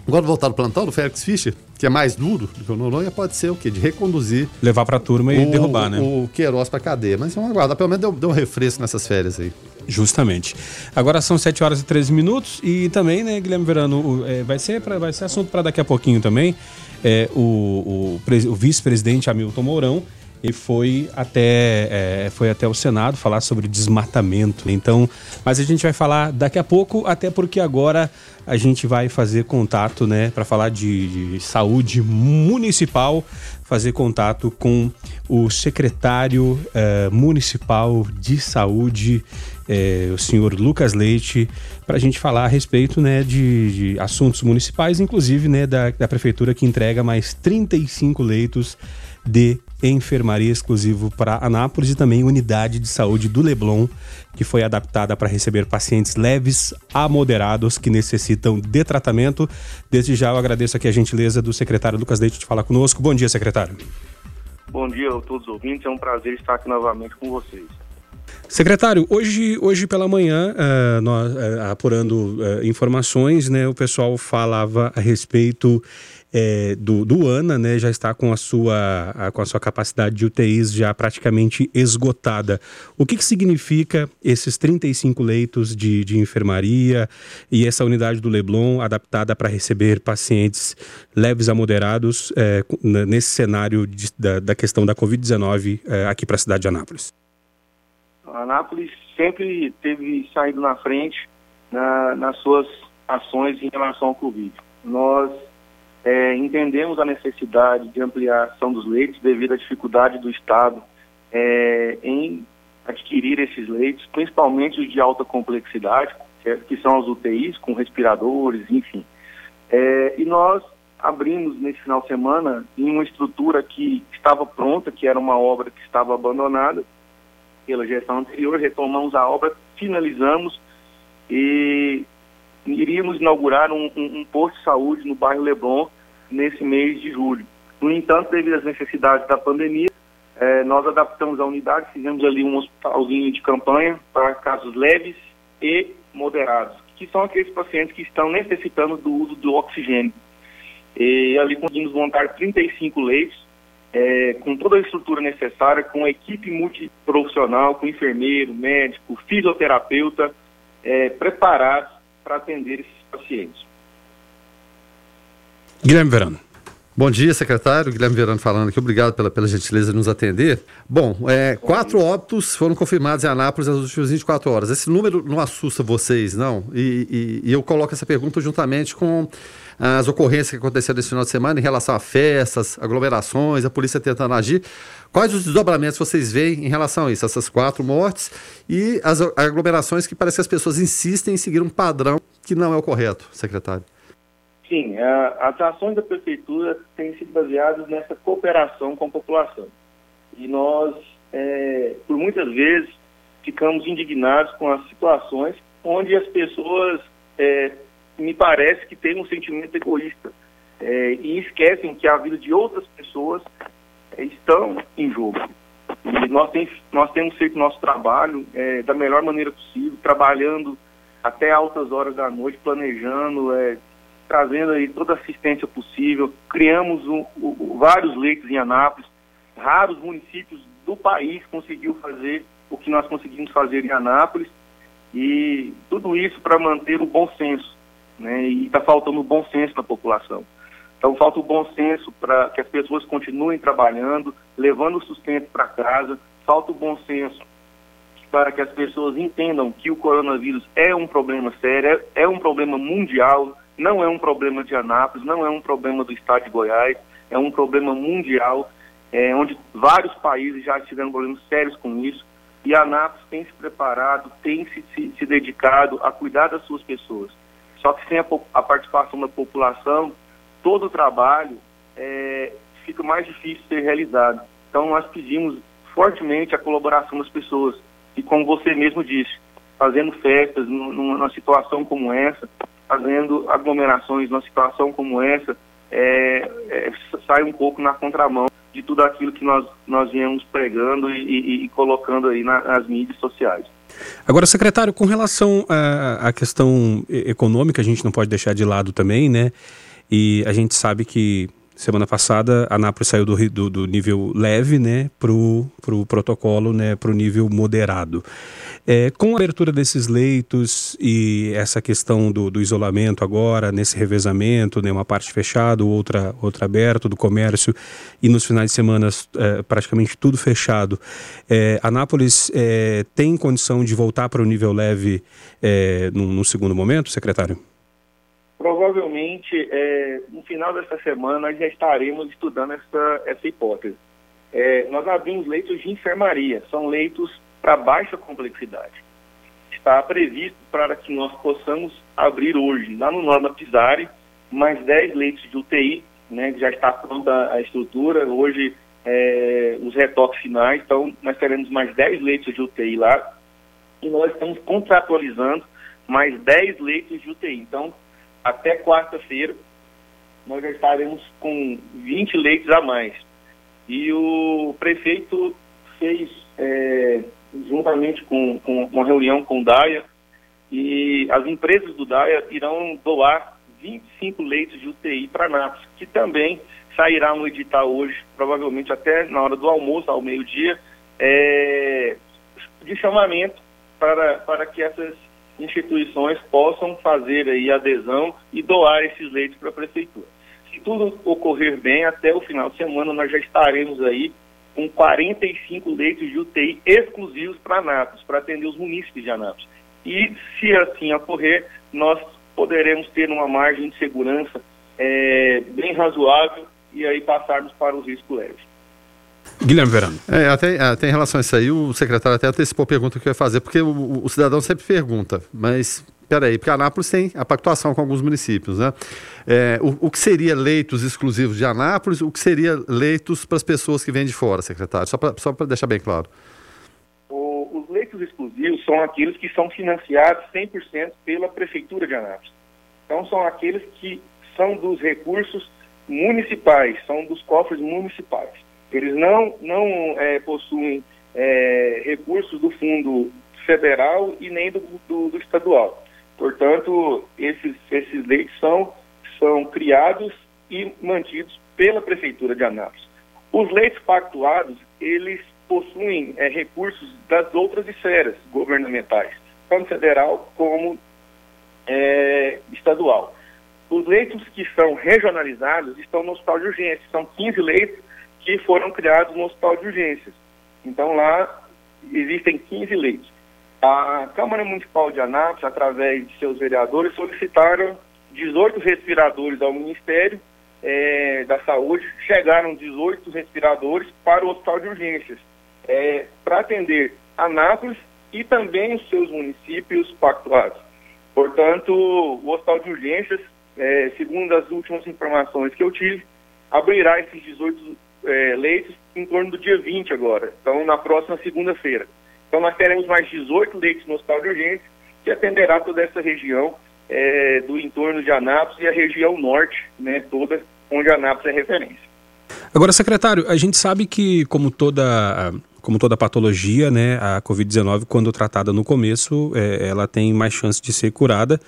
Agora voltar no plantão do Félix Fischer, que é mais duro do que o Noronha, pode ser o quê? De reconduzir. Levar para a turma e o, derrubar, né? O Queiroz para cadeia. Mas vamos aguardar, pelo menos deu, deu um refresco nessas férias aí. Justamente. Agora são 7 horas e 13 minutos e também, né, Guilherme Verano, é, vai, ser pra, vai ser assunto para daqui a pouquinho também. É, o, o, o vice-presidente Hamilton Mourão e foi até, é, foi até o Senado falar sobre desmatamento. Então, mas a gente vai falar daqui a pouco, até porque agora a gente vai fazer contato, né, para falar de, de, saúde municipal, fazer contato com o secretário é, municipal de saúde, é, o senhor Lucas Leite, para a gente falar a respeito né, de, de assuntos municipais, inclusive né, da, da prefeitura que entrega mais 35 leitos de enfermaria exclusivo para Anápolis e também unidade de saúde do Leblon, que foi adaptada para receber pacientes leves a moderados que necessitam de tratamento. Desde já eu agradeço aqui a gentileza do secretário Lucas Leite de falar conosco. Bom dia, secretário. Bom dia a todos os ouvintes, é um prazer estar aqui novamente com vocês. Secretário, hoje, hoje pela manhã, uh, nós, uh, apurando uh, informações, né, o pessoal falava a respeito é, do, do ANA, né, já está com a, sua, a, com a sua capacidade de UTIs já praticamente esgotada. O que, que significa esses 35 leitos de, de enfermaria e essa unidade do Leblon adaptada para receber pacientes leves a moderados é, nesse cenário de, da, da, questão da Covid-19 é, aqui para a cidade de Anápolis? Anápolis sempre teve saído na frente na, nas suas ações em relação ao Covid. Nós é, entendemos a necessidade de ampliação dos leitos devido à dificuldade do Estado é, em adquirir esses leitos, principalmente os de alta complexidade, que são as UTIs, com respiradores, enfim. É, e nós abrimos nesse final de semana em uma estrutura que estava pronta, que era uma obra que estava abandonada pela gestão anterior, retomamos a obra, finalizamos e iríamos inaugurar um, um, um, posto de saúde no bairro Leblon nesse mês de julho. No entanto, devido às necessidades da pandemia, eh, nós adaptamos a unidade, fizemos ali um hospitalzinho de campanha para casos leves e moderados, que são aqueles pacientes que estão necessitando do uso do oxigênio. E ali conseguimos montar 35 leitos, eh, com toda a estrutura necessária, com equipe multiprofissional, com enfermeiro, médico, fisioterapeuta, eh, preparados para atender esses pacientes. Guilherme Verano. Bom dia, secretário. Guilherme Verano falando aqui. Obrigado pela, pela gentileza de nos atender. Bom, é, quatro óbitos foram confirmados em Anápolis nas últimas 24 horas. Esse número não assusta vocês, não? E, e, e eu coloco essa pergunta juntamente com as ocorrências que aconteceram nesse final de semana em relação a festas, aglomerações, a polícia tentando agir. Quais os desdobramentos vocês veem em relação a isso, essas quatro mortes e as aglomerações que parece que as pessoas insistem em seguir um padrão que não é o correto, secretário? Sim, as ações da prefeitura têm sido baseadas nessa cooperação com a população. E nós, é, por muitas vezes, ficamos indignados com as situações onde as pessoas, é, me parece que têm um sentimento egoísta é, e esquecem que a vida de outras pessoas é, estão em jogo. E nós, tem, nós temos feito nosso trabalho é, da melhor maneira possível, trabalhando até altas horas da noite, planejando, é, trazendo aí toda a assistência possível. Criamos um, um, vários leitos em Anápolis. Raros municípios do país conseguiu fazer o que nós conseguimos fazer em Anápolis. E tudo isso para manter o bom senso. Né? E está faltando bom senso na população. Então falta o bom senso para que as pessoas continuem trabalhando, levando o sustento para casa. Falta o bom senso para que as pessoas entendam que o coronavírus é um problema sério, é, é um problema mundial, não é um problema de Anápolis, não é um problema do estado de Goiás, é um problema mundial, é, onde vários países já tiveram problemas sérios com isso, e a Anápolis tem se preparado, tem se, se, se dedicado a cuidar das suas pessoas. Só que sem a, a participação da população, todo o trabalho é, fica mais difícil de ser realizado. Então nós pedimos fortemente a colaboração das pessoas, e como você mesmo disse, fazendo festas numa situação como essa, fazendo aglomerações numa situação como essa, é, é, sai um pouco na contramão de tudo aquilo que nós, nós viemos pregando e, e, e colocando aí na, nas mídias sociais. Agora, secretário, com relação à, à questão econômica, a gente não pode deixar de lado também, né? E a gente sabe que semana passada a Nápoles saiu do, do, do nível leve né, para o pro protocolo, né, para o nível moderado. É, com a abertura desses leitos e essa questão do, do isolamento agora, nesse revezamento, né, uma parte fechada, outra, outra aberta, do comércio, e nos finais de semana é, praticamente tudo fechado, é, Anápolis é, tem condição de voltar para o nível leve é, no, segundo momento, secretário? Provavelmente, é, no final dessa semana, nós já estaremos estudando essa, essa hipótese. É, nós abrimos leitos de enfermaria, são leitos para baixa complexidade. Está previsto para que nós possamos abrir hoje, lá no Norma Pisari, mais 10 leitos de UTI, né, que já está pronta a estrutura, hoje é, os retoques finais, então nós teremos mais 10 leitos de UTI lá, e nós estamos contratualizando mais 10 leitos de UTI. Então, até quarta-feira, nós já estaremos com 20 leitos a mais. E o prefeito fez, é, juntamente com, com uma reunião com o DAIA, e as empresas do DAIA irão doar 25 leitos de UTI para Nápoles, que também sairá um edital hoje, provavelmente até na hora do almoço, ao meio-dia, é, de chamamento para, para que essas instituições possam fazer aí adesão e doar esses leitos para a prefeitura. Se tudo ocorrer bem, até o final de semana nós já estaremos aí com 45 leitos de UTI exclusivos para Anápolis, para atender os munícipes de Anápolis. E se assim ocorrer, nós poderemos ter uma margem de segurança é, bem razoável e aí passarmos para os riscos leves. Guilherme Verano. É, até, até em relação a isso aí, o secretário até antecipou a pergunta que eu ia fazer, porque o, o cidadão sempre pergunta, mas peraí, porque Anápolis tem a pactuação com alguns municípios, né? É, o, o, que seria leitos exclusivos de Anápolis, o que seria leitos para as pessoas que vêm de fora, secretário? Só para só deixar bem claro. O, os leitos exclusivos são aqueles que são financiados 100% pela Prefeitura de Anápolis. Então, são aqueles que são dos recursos municipais, são dos cofres municipais. Eles não, não é, possuem é, recursos do fundo federal e nem do, do, do, estadual. Portanto, esses, esses leitos são, são criados e mantidos pela Prefeitura de Anápolis. Os leitos pactuados, eles possuem é, recursos das outras esferas governamentais, tanto federal como é, estadual. Os leitos que são regionalizados estão no hospital de urgências. São 15 leitos que foram criados no hospital de urgências. Então lá existem 15 leitos. A Câmara Municipal de Anápolis, através de seus vereadores, solicitaram 18 respiradores ao Ministério é, da Saúde. Chegaram 18 respiradores para o Hospital de Urgências, é, para atender Anápolis e também os seus municípios pactuados. Portanto, o Hospital de Urgências, é, segundo as últimas informações que eu tive, abrirá esses 18 é, leitos em torno do dia 20 agora, então na próxima segunda-feira. Então nós teremos mais 18 leitos no Hospital de Urgência, que atenderá toda essa região é, do entorno de Anápolis e a região norte, né, toda onde Anápolis é referência. Agora, secretário, a gente sabe que, como toda, como toda patologia, né, a Covid-19, quando tratada no começo, é, ela tem mais chance de ser curada.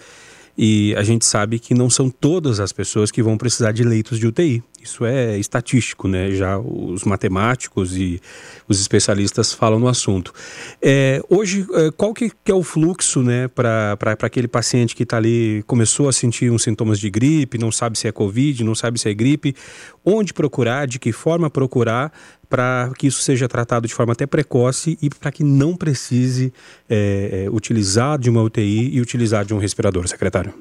E a gente sabe que não são todas as pessoas que vão precisar de leitos de UTI. Isso é estatístico, né? Já os matemáticos e os especialistas falam no assunto. É, hoje, é, qual que, é o fluxo, né, para aquele paciente que está ali, começou a sentir uns sintomas de gripe, não sabe se é Covid, não sabe se é gripe, onde procurar, de que forma procurar, para que isso seja tratado de forma até precoce e para que não precise é, é, utilizar de uma UTI e utilizar de um respirador, secretário?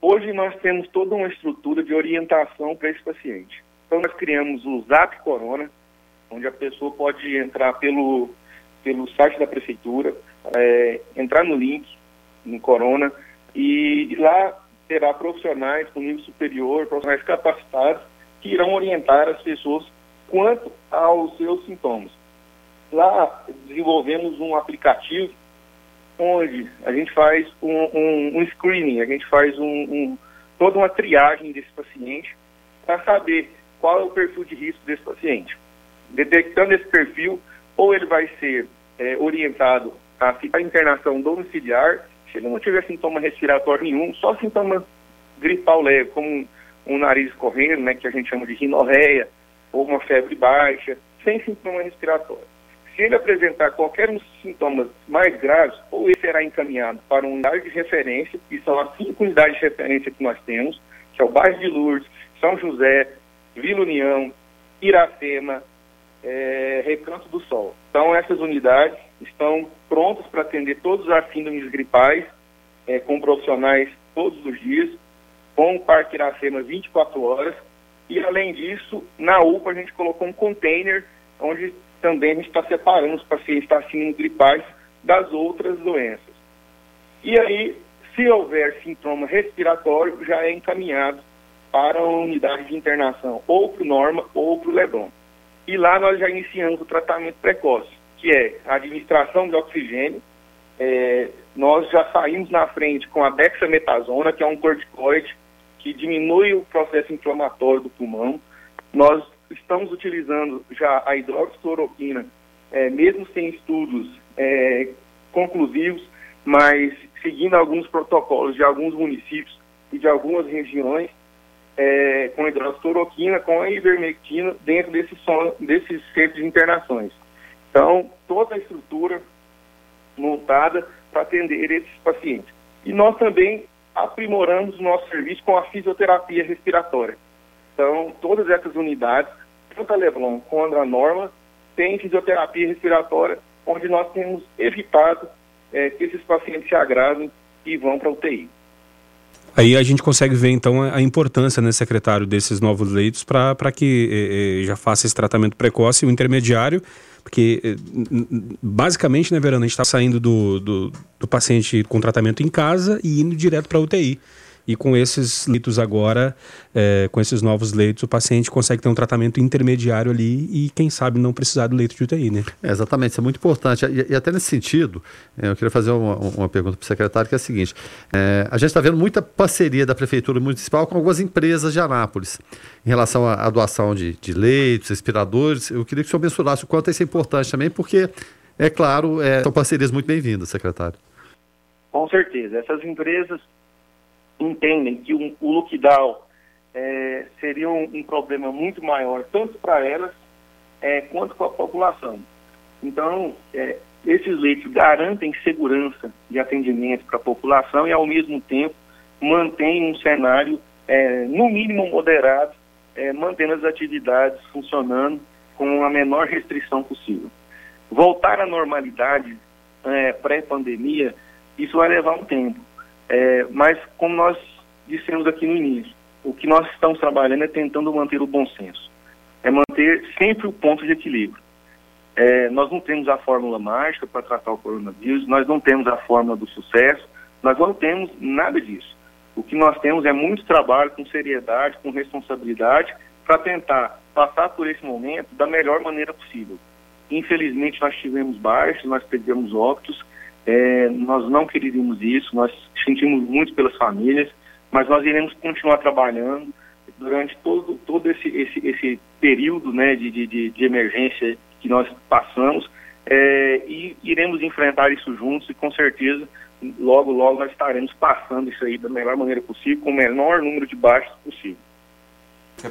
Hoje nós temos toda uma estrutura de orientação para esse paciente. Então nós criamos o Zap Corona, onde a pessoa pode entrar pelo, pelo site da prefeitura, é, entrar no link, no Corona, e lá terá profissionais com nível superior, profissionais capacitados, que irão orientar as pessoas quanto aos seus sintomas. Lá desenvolvemos um aplicativo onde a gente faz um, um, um screening, a gente faz um, toda uma triagem desse paciente para saber qual é o perfil de risco desse paciente. Detectando esse perfil, ou ele vai ser é, orientado a ficar internação domiciliar, se ele não tiver sintoma respiratório nenhum, só sintoma gripal leve, como um nariz escorrendo, né, que a gente chama de rinorreia, ou uma febre baixa, sem sintoma respiratório. Se ele apresentar qualquer um dos sintomas mais graves, ou ele será encaminhado para uma unidade de referência, que são as cinco unidades de referência que nós temos, que é o bairro de Lourdes, São José, Vila União, Iracema, é, Recanto do Sol. Então, essas unidades estão prontas para atender todos os síndromes gripais, é, com profissionais todos os dias, com o Parque Iracema 24 horas, e, além disso, na UPA a gente colocou um container onde também a gente está separando os pacientes síndrome gripais das outras doenças. E aí, se houver sintoma respiratório, já é encaminhado para a unidade de internação, ou para o Norma ou para o Lebron. E lá nós já iniciamos o tratamento precoce, que é a administração de oxigênio. É, nós já saímos na frente com a dexametasona, que é um corticoide que diminui o processo inflamatório do pulmão. Nós estamos utilizando já a hidroxicloroquina, é, mesmo sem estudos é, conclusivos, mas seguindo alguns protocolos de alguns municípios e de algumas regiões, é, com hidroxicloroquina, com a ivermectina dentro desses, desses centros de internações. Então, toda a estrutura montada para atender esses pacientes. E nós também aprimoramos o nosso serviço com a fisioterapia respiratória. Então, todas essas unidades, tanto a Leblon quanto a Norma, têm fisioterapia respiratória, onde nós temos evitado é, que esses pacientes se agravem e vão para a UTI. Aí a gente consegue ver então a importância, né, secretário, desses novos leitos para que eh, já faça esse tratamento precoce, o intermediário, porque eh, basicamente, né, Verano, a gente está saindo do, do, do, paciente com tratamento em casa e indo direto para UTI. E com esses leitos agora, é, com esses novos leitos, o paciente consegue ter um tratamento intermediário ali e, quem sabe, não precisar do leito de UTI, né? É, exatamente, isso é muito importante. E, e até nesse sentido, é, eu queria fazer uma, uma pergunta para o secretário, que é a seguinte: é, a gente está vendo muita parceria da Prefeitura Municipal com algumas empresas de Anápolis em relação à, à doação de, de leitos, respiradores. Eu queria que o senhor mensurasse o quanto isso é importante também, porque, é claro, é, são parcerias muito bem-vindas, secretário. Com certeza. Essas empresas entendem que um, o lockdown é, seria um, um, problema muito maior, tanto para elas é, quanto para a população. Então, é, esses leitos garantem segurança de atendimento para a população e, ao mesmo tempo, mantêm um cenário é, no mínimo moderado, é, mantendo as atividades funcionando com a menor restrição possível. Voltar à normalidade é, pré-pandemia, isso vai levar um tempo. É, mas, como nós dissemos aqui no início, o que nós estamos trabalhando é tentando manter o bom senso. É manter sempre o ponto de equilíbrio. É, nós não temos a fórmula mágica para tratar o coronavírus, nós não temos a fórmula do sucesso, nós não temos nada disso. O que nós temos é muito trabalho com seriedade, com responsabilidade, para tentar passar por esse momento da melhor maneira possível. Infelizmente, nós tivemos baixos, nós perdemos óbitos, é, nós não queríamos isso, nós sentimos muito pelas famílias, mas nós iremos continuar trabalhando durante todo, todo esse, esse, esse período né, de, de, de emergência que nós passamos é, e iremos enfrentar isso juntos e com certeza logo, logo nós estaremos passando isso aí da melhor maneira possível, com o menor número de baixos possível.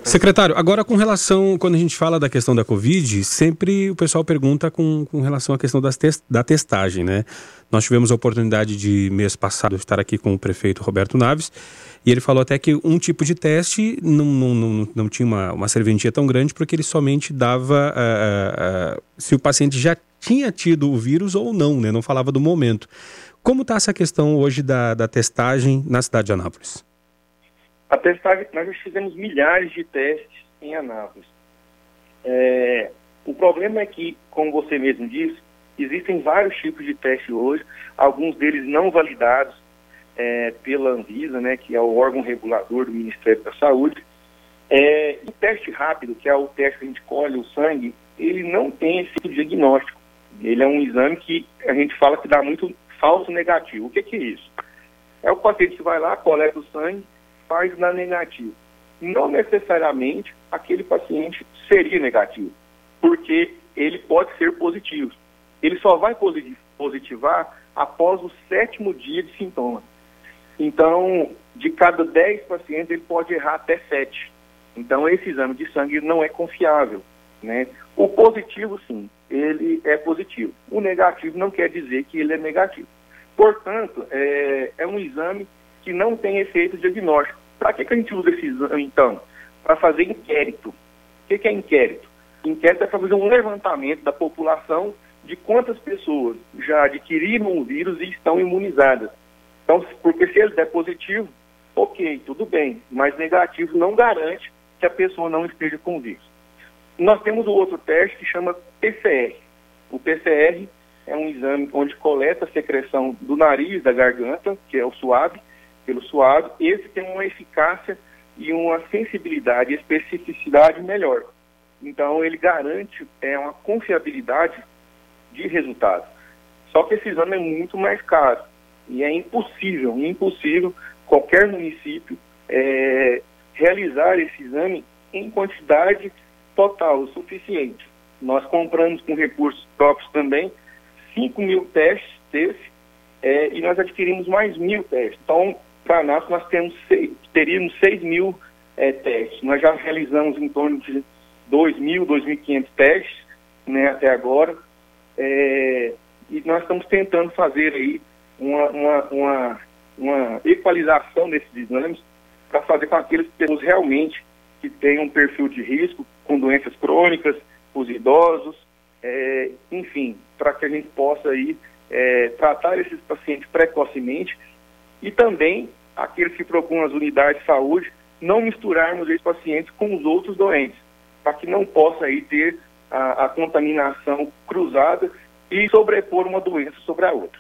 Secretário, agora com relação, quando a gente fala da questão da Covid, sempre o pessoal pergunta com, com relação à questão das da testagem, né? Nós tivemos a oportunidade de, mês passado, estar aqui com o prefeito Roberto Naves, e ele falou até que um tipo de teste não, não, não, não tinha uma, uma serventia tão grande, porque ele somente dava uh, uh, se o paciente já tinha tido o vírus ou não, né? Não falava do momento. Como está essa questão hoje da, da testagem na cidade de Anápolis? A testagem, nós fizemos milhares de testes em Anápolis. É, o problema é que, como você mesmo disse, existem vários tipos de testes hoje, alguns deles não validados é, pela Anvisa, né, que é o órgão regulador do Ministério da Saúde. É, o teste rápido, que é o teste que a gente colhe o sangue, ele não tem esse diagnóstico. Ele é um exame que a gente fala que dá muito falso negativo. O que, que é isso? É o paciente que vai lá, coleta o sangue, na negativa. Não necessariamente aquele paciente seria negativo, porque ele pode ser positivo. Ele só vai positivar após o sétimo dia de sintoma. Então, de cada 10 pacientes, ele pode errar até 7. Então, esse exame de sangue não é confiável. Né? O positivo, sim, ele é positivo. O negativo não quer dizer que ele é negativo. Portanto, é, é um exame que não tem efeito diagnóstico. Para que, que a gente usa esse exame, então? Para fazer inquérito. O que, que é inquérito? Inquérito é para fazer um levantamento da população de quantas pessoas já adquiriram o vírus e estão imunizadas. Então, porque se ele der positivo, ok, tudo bem, mas negativo não garante que a pessoa não esteja com o vírus. Nós temos o outro teste que chama PCR. O PCR é um exame onde coleta a secreção do nariz, da garganta, que é o suave, pelo suave, esse tem uma eficácia e uma sensibilidade e especificidade melhor. Então, ele garante é, uma confiabilidade de resultado. Só que esse exame é muito mais caro e é impossível, impossível qualquer município é, realizar esse exame em quantidade total, o suficiente. Nós compramos com recursos próprios também 5 mil testes desse é, e nós adquirimos mais mil testes. Então, para nós, temos seis, teríamos 6 mil é, testes. Nós já realizamos em torno de 2 mil, 2.500 testes né, até agora. É, e nós estamos tentando fazer aí uma, uma, uma, uma equalização desses exames para fazer com aqueles pessoas realmente que têm um perfil de risco, com doenças crônicas, os idosos, é, enfim, para que a gente possa aí é, tratar esses pacientes precocemente e também aqueles que procuram as unidades de saúde, não misturarmos esses pacientes com os outros doentes, para que não possa aí ter a, a, contaminação cruzada e sobrepor uma doença sobre a outra.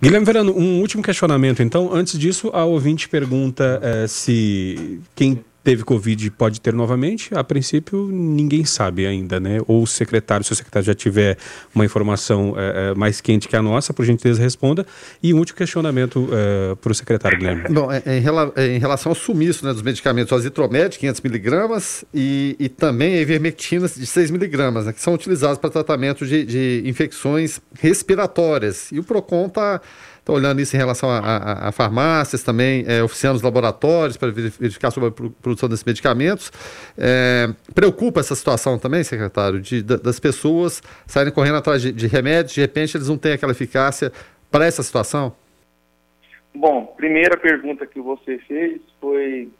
Guilherme Verano, um último questionamento então. Antes disso, a ouvinte pergunta é, se quem teve Covid pode ter novamente? A princípio, ninguém sabe ainda, né? Ou o secretário, se o secretário já tiver uma informação é, mais quente que a nossa, por gentileza, responda. E um último questionamento é, para o secretário Guilherme. Bom, em, rela em, relação ao sumiço né, dos medicamentos, a azitromete, 500 miligramas, e, e também a ivermectina de 6 miligramas, né, que são utilizados para tratamento de, de infecções respiratórias. E o PROCON está Estão olhando isso em relação a, a, a farmácias também, é, oficiando os laboratórios para verificar sobre a produção desses medicamentos. É, preocupa essa situação também, secretário, de, das pessoas saírem correndo atrás de, de remédios, de repente eles não têm aquela eficácia para essa situação? Bom, primeira pergunta que você fez foi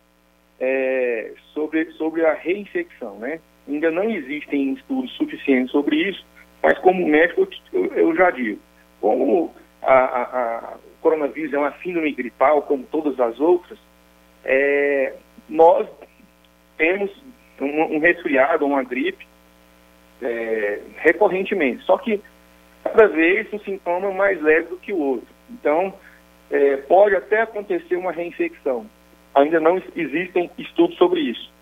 é, sobre, sobre a reinfecção, né? Ainda não existem estudos suficientes sobre isso, mas como médico eu, eu já digo, como a, a, a, coronavírus é uma síndrome gripal, como todas as outras, é, nós temos um, um resfriado, uma gripe é, recorrentemente. Só que cada vez um sintoma mais leve do que o outro. Então, é, pode até acontecer uma reinfecção. Ainda não existem estudos sobre isso.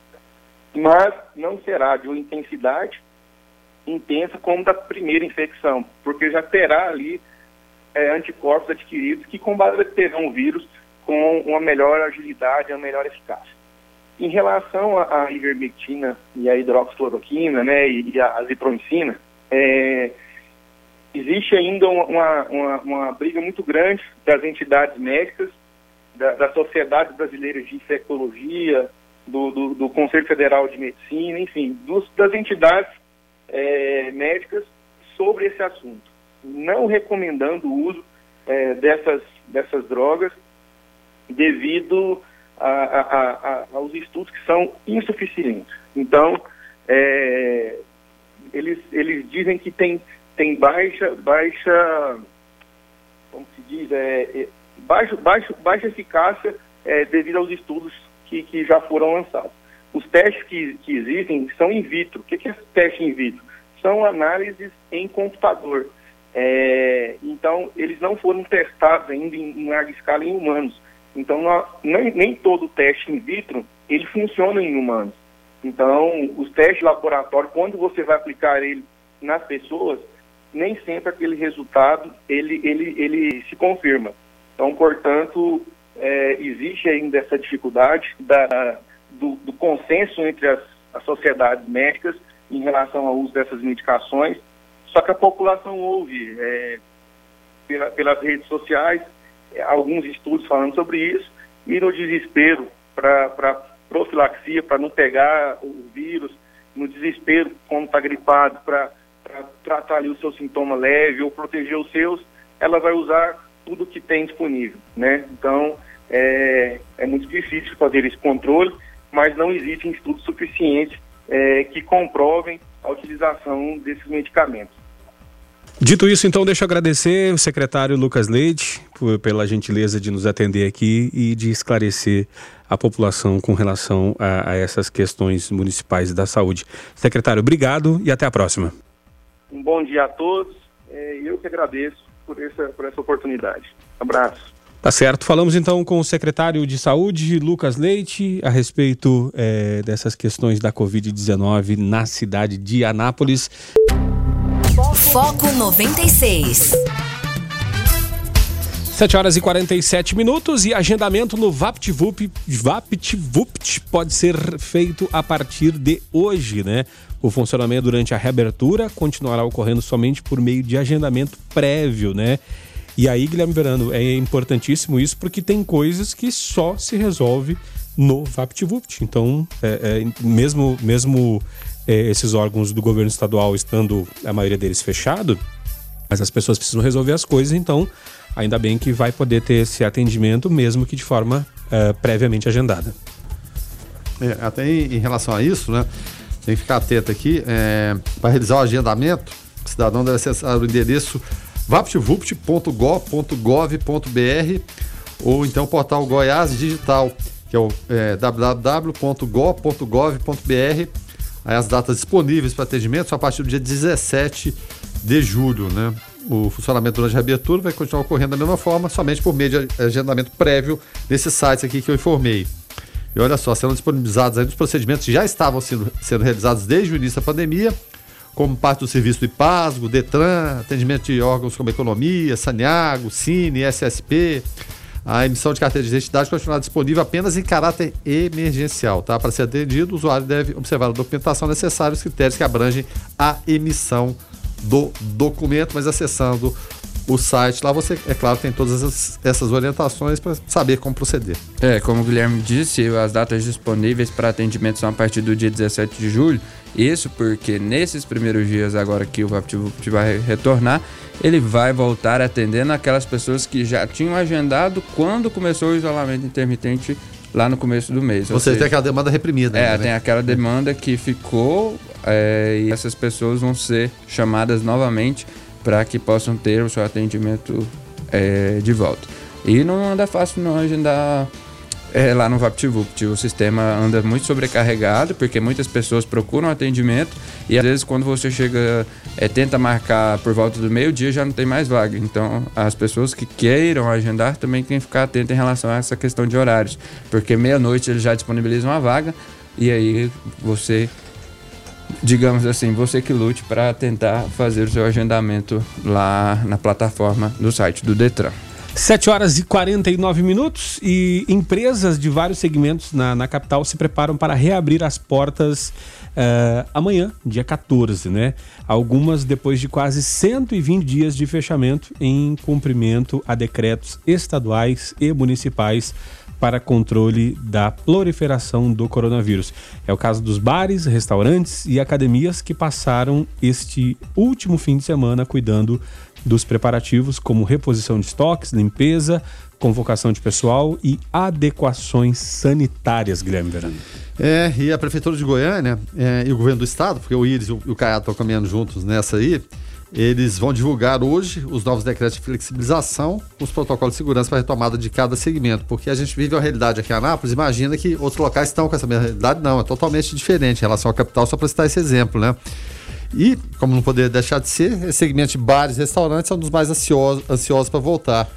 Mas não será de uma intensidade intensa como da primeira infecção, porque já terá ali é, anticorpos adquiridos que combaterão o vírus com uma melhor agilidade, uma melhor eficácia. Em relação à ivermectina e à hidroxicloroquina, né, e, a azitromicina, é, existe ainda uma, uma, uma, briga muito grande das entidades médicas, da, da Sociedade Brasileira de Infectologia, do, do, do, Conselho Federal de Medicina, enfim, dos, das entidades é, médicas sobre esse assunto, não recomendando o uso é, dessas, dessas drogas devido a, a, a, aos estudos que são insuficientes. Então, é, eles, eles dizem que tem tem baixa, baixa, como se diz, é, é baixo, baixo, baixa eficácia é, devido aos estudos que, que já foram lançados. Os testes que, que existem são in vitro. O que, que é teste in vitro? São análises em computador. É, então, eles não foram testados ainda em, em larga escala em humanos. Então, não, nem, nem todo teste in vitro, ele funciona em humanos. Então, os testes de laboratório, quando você vai aplicar ele nas pessoas, nem sempre aquele resultado ele, ele, ele se confirma. Então, portanto, é, existe ainda essa dificuldade da, do, do, consenso entre as, as sociedades médicas em relação ao uso dessas medicações, só que a população ouve é, pela, pelas redes sociais é, alguns estudos falando sobre isso, e no desespero para profilaxia, para não pegar o vírus, no desespero quando está gripado, para tratar ali o seu sintoma leve ou proteger os seus, ela vai usar tudo que tem disponível, né? Então, é, é muito difícil fazer esse controle, mas não existem estudos suficientes é, que comprovem a utilização desses medicamentos. Dito isso, então, deixa eu agradecer o secretário Lucas Leite por, pela gentileza de nos atender aqui e de esclarecer a população com relação a, a essas questões municipais da saúde. Secretário, obrigado e até a próxima. Um bom dia a todos é, eu que agradeço por essa, por essa oportunidade. Abraço. Tá certo. Falamos então com o secretário de Saúde, Lucas Leite, a respeito é, dessas questões da Covid-19 na cidade de Anápolis. Foco 96. 7 horas e 47 minutos e agendamento no VaptVupt, VaptVupt pode ser feito a partir de hoje, né? O funcionamento durante a reabertura continuará ocorrendo somente por meio de agendamento prévio, né? E aí, Guilherme Verano, é importantíssimo isso porque tem coisas que só se resolve no VaptVupt. Então, é, é, mesmo, mesmo esses órgãos do governo estadual estando a maioria deles fechado, mas as pessoas precisam resolver as coisas, então ainda bem que vai poder ter esse atendimento, mesmo que de forma é, previamente agendada. É, até em relação a isso, né? tem que ficar atento aqui. É, para realizar o agendamento, o cidadão deve acessar o endereço vaptvupt.gov.br ou então o portal Goiás Digital, que é o é, www.go.gov.br. As datas disponíveis para atendimento são a partir do dia 17 de julho, né? O funcionamento durante a reabertura vai continuar ocorrendo da mesma forma, somente por meio de agendamento prévio nesses sites aqui que eu informei. E olha só, serão disponibilizados os procedimentos que já estavam sendo, sendo realizados desde o início da pandemia, como parte do serviço do IPASGO, DETRAN, atendimento de órgãos como Economia, Saniago, Cine, SSP. A emissão de carteira de identidade continuará disponível apenas em caráter emergencial, tá? Para ser atendido, o usuário deve observar a documentação necessária e os critérios que abrangem a emissão do documento, mas acessando o site. Lá você, é claro, tem todas essas, essas orientações para saber como proceder. É, como o Guilherme disse, as datas disponíveis para atendimento são a partir do dia 17 de julho. Isso porque nesses primeiros dias agora que o VaptVupt vai retornar, ele vai voltar atendendo aquelas pessoas que já tinham agendado quando começou o isolamento intermitente lá no começo do mês. Ou, Ou seja, tem aquela demanda reprimida. É, né? tem aquela demanda que ficou é, e essas pessoas vão ser chamadas novamente para que possam ter o seu atendimento é, de volta. E não anda fácil não agendar é, lá no VaptVupt. O sistema anda muito sobrecarregado, porque muitas pessoas procuram atendimento e às vezes quando você chega, é, tenta marcar por volta do meio-dia, já não tem mais vaga. Então, as pessoas que queiram agendar também têm que ficar atentas em relação a essa questão de horários, porque meia-noite eles já disponibilizam a vaga e aí você digamos assim, você que lute para tentar fazer o seu agendamento lá na plataforma do site do Detran. 7 horas e 49 minutos e empresas de vários segmentos na, na capital se preparam para reabrir as portas uh, amanhã, dia 14, né? Algumas depois de quase 120 dias de fechamento em cumprimento a decretos estaduais e municipais para controle da proliferação do coronavírus. É o caso dos bares, restaurantes e academias que passaram este último fim de semana cuidando dos preparativos, como reposição de estoques, limpeza, convocação de pessoal e adequações sanitárias, Guilherme Verano. É, e a Prefeitura de Goiânia é, e o governo do estado, porque o Íris e o, Caiado estão caminhando juntos nessa aí, eles vão divulgar hoje os novos decretos de flexibilização, os protocolos de segurança para retomada de cada segmento, porque a gente vive uma realidade aqui em Anápolis, imagina que outros locais estão com essa mesma realidade, não, é totalmente diferente em relação à capital, só para citar esse exemplo, né? E, como não poderia deixar de ser, esse segmento de bares e restaurantes é um dos mais ansiosos, ansiosos para voltar.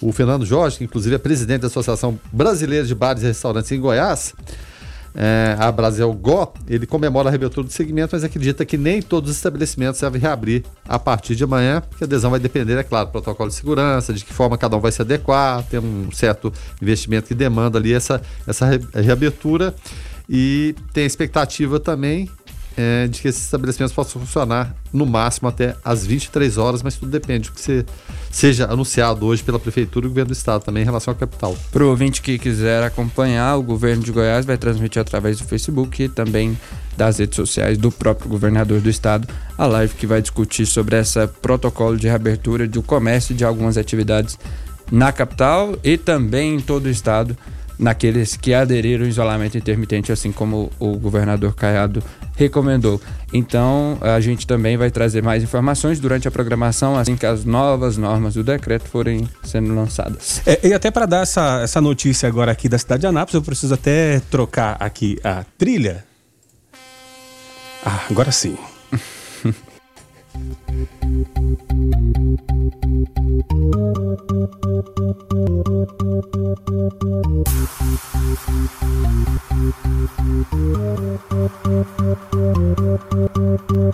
O Fernando Jorge, que inclusive é presidente da Associação Brasileira de Bares e Restaurantes em Goiás, é, a Brasil Go, ele comemora a reabertura do segmento, mas acredita que nem todos os estabelecimentos devem reabrir a partir de amanhã, porque a adesão vai depender, é claro, do protocolo de segurança, de que forma cada um vai se adequar, tem um certo investimento que demanda ali essa, essa reabertura. E tem expectativa também é, de que esses estabelecimentos possam funcionar no máximo até às 23 horas, mas tudo depende do que se, seja anunciado hoje pela Prefeitura e o Governo do Estado também em relação à capital. Para o ouvinte que quiser acompanhar, o Governo de Goiás vai transmitir através do Facebook e também das redes sociais do próprio governador do estado a live que vai discutir sobre esse protocolo de reabertura do comércio de algumas atividades na capital e também em todo o estado naqueles que aderiram ao isolamento intermitente, assim como o governador Caiado recomendou. Então, a gente também vai trazer mais informações durante a programação, assim que as novas normas do decreto forem sendo lançadas. É, e até para dar essa, essa notícia agora aqui da cidade de Anápolis, eu preciso até trocar aqui a trilha. Ah, agora sim. *laughs*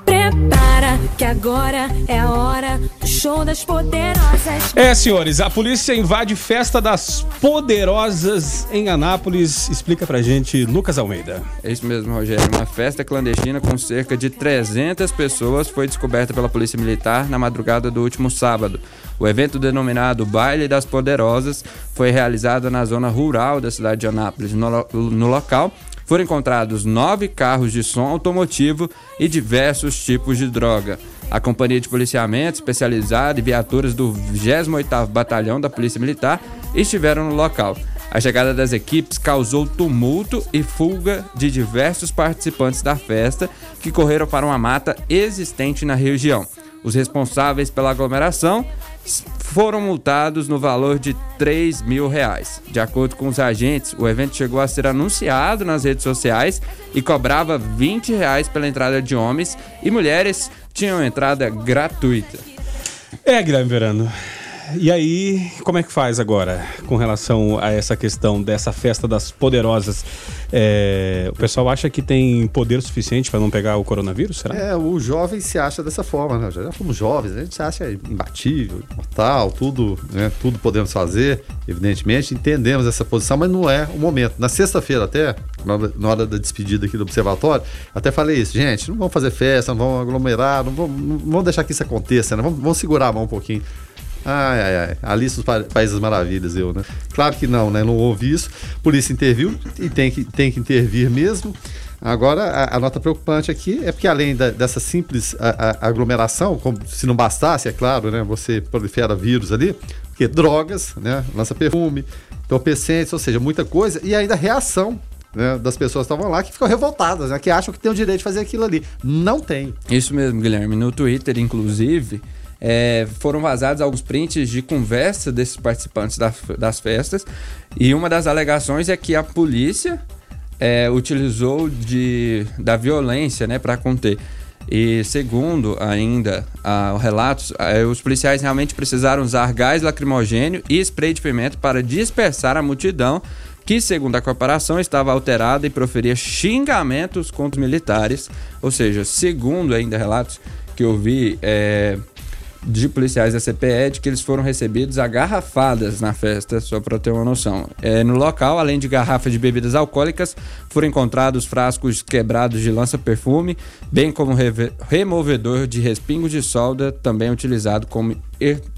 Prepara que agora é a hora do show das poderosas. É, senhores, a polícia invade festa das poderosas em Anápolis. Explica pra gente, Lucas Almeida. É isso mesmo, Rogério. Uma festa clandestina com cerca de 300 pessoas foi descoberta pela Polícia Militar na madrugada do último sábado. O evento denominado Baile das Poderosas foi realizado na zona rural da cidade de Anápolis. No, no local foram encontrados nove carros de som automotivo e diversos tipos de droga. A Companhia de Policiamento Especializada e viaturas do 28º Batalhão da Polícia Militar estiveram no local. A chegada das equipes causou tumulto e fuga de diversos participantes da festa que correram para uma mata existente na região. Os responsáveis pela aglomeração foram multados no valor de 3 mil reais. De acordo com os agentes, o evento chegou a ser anunciado nas redes sociais e cobrava 20 reais pela entrada de homens e mulheres tinham entrada gratuita. É, Guilherme Verano. E aí, como é que faz agora com relação a essa questão dessa festa das poderosas? É, o pessoal acha que tem poder suficiente para não pegar o coronavírus? Será? É, o jovem se acha dessa forma, né? Já fomos jovens, a gente se acha imbatível, mortal, tudo, né? tudo podemos fazer, evidentemente, entendemos essa posição, mas não é o momento. Na sexta-feira, até, na hora da despedida aqui do observatório, até falei isso, gente, não vamos fazer festa, não vamos aglomerar, não vamos, não vamos deixar que isso aconteça, né? vamos, vamos segurar a mão um pouquinho Ai, ai, ai. Alice dos Pa- Países Maravilhas, eu, né? Claro que não, né? Não houve isso. Polícia interviu e tem que, tem que intervir mesmo. Agora, a, a nota preocupante aqui é porque, além da- dessa simples a- a- aglomeração, como se não bastasse, é claro, né? Você prolifera vírus ali, porque drogas, né? Lança perfume, entorpecentes, ou seja, muita coisa, e ainda reação. né, das pessoas que estavam lá que ficam revoltadas, né, que acham que tem o direito de fazer aquilo ali. Não tem. Isso mesmo, Guilherme. No Twitter, inclusive, é, foram vazados alguns prints de conversa desses participantes da- das festas. E uma das alegações é que a polícia é, utilizou de, da violência né, para conter. E segundo ainda ah, relatos, ah, os policiais realmente precisaram usar gás lacrimogênio e spray de pimenta para dispersar a multidão que, segundo a corporação, estava alterada e proferia xingamentos contra os militares. Ou seja, segundo ainda relatos que eu vi é, de policiais da CPE, de que eles foram recebidos a garrafadas na festa, só para ter uma noção. É, no local, além de garrafas de bebidas alcoólicas, foram encontrados frascos quebrados de lança-perfume, bem como removedor de respingos de solda, também utilizado como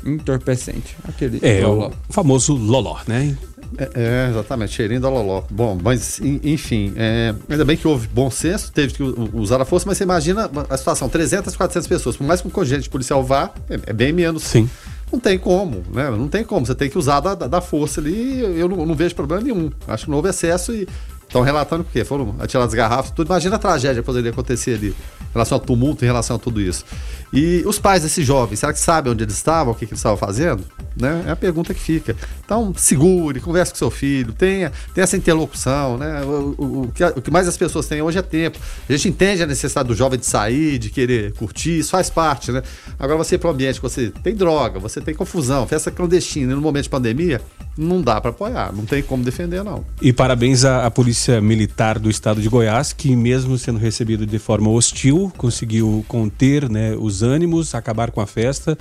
entorpecente. Aquele É, loló. o famoso loló, né? É, é, exatamente, cheirinho da loló. Bom, mas en- enfim, é, ainda bem que houve bom senso, teve que usar a força, mas você imagina a situação, 300, 400 pessoas, por mais que um contingente policial vá, é, é bem menos. Sim. Não tem como, né? Não tem como, você tem que usar da, da- da força ali, eu não, não vejo problema nenhum. Acho que não houve excesso e estão relatando o quê? Foram atiradas garrafas, tudo. Imagina a tragédia que poderia acontecer ali, em relação ao tumulto, em relação a tudo isso. E os pais desses jovens, será que sabem onde eles estavam, o que, que eles estavam fazendo? Né? É a pergunta que fica. Então, segure, converse com seu filho, tenha, tenha essa interlocução, né? O, o- o que, o que mais as pessoas têm hoje é tempo. A gente entende a necessidade do jovem de sair, de querer curtir, isso faz parte, né? Agora você ir para um ambiente que você tem droga, você tem confusão, festa clandestina, no momento de pandemia, não dá para apoiar, não tem como defender, não. E parabéns à, à Polícia Militar do Estado de Goiás, que mesmo sendo recebido de forma hostil, conseguiu conter né, os ânimos, acabar com a festa,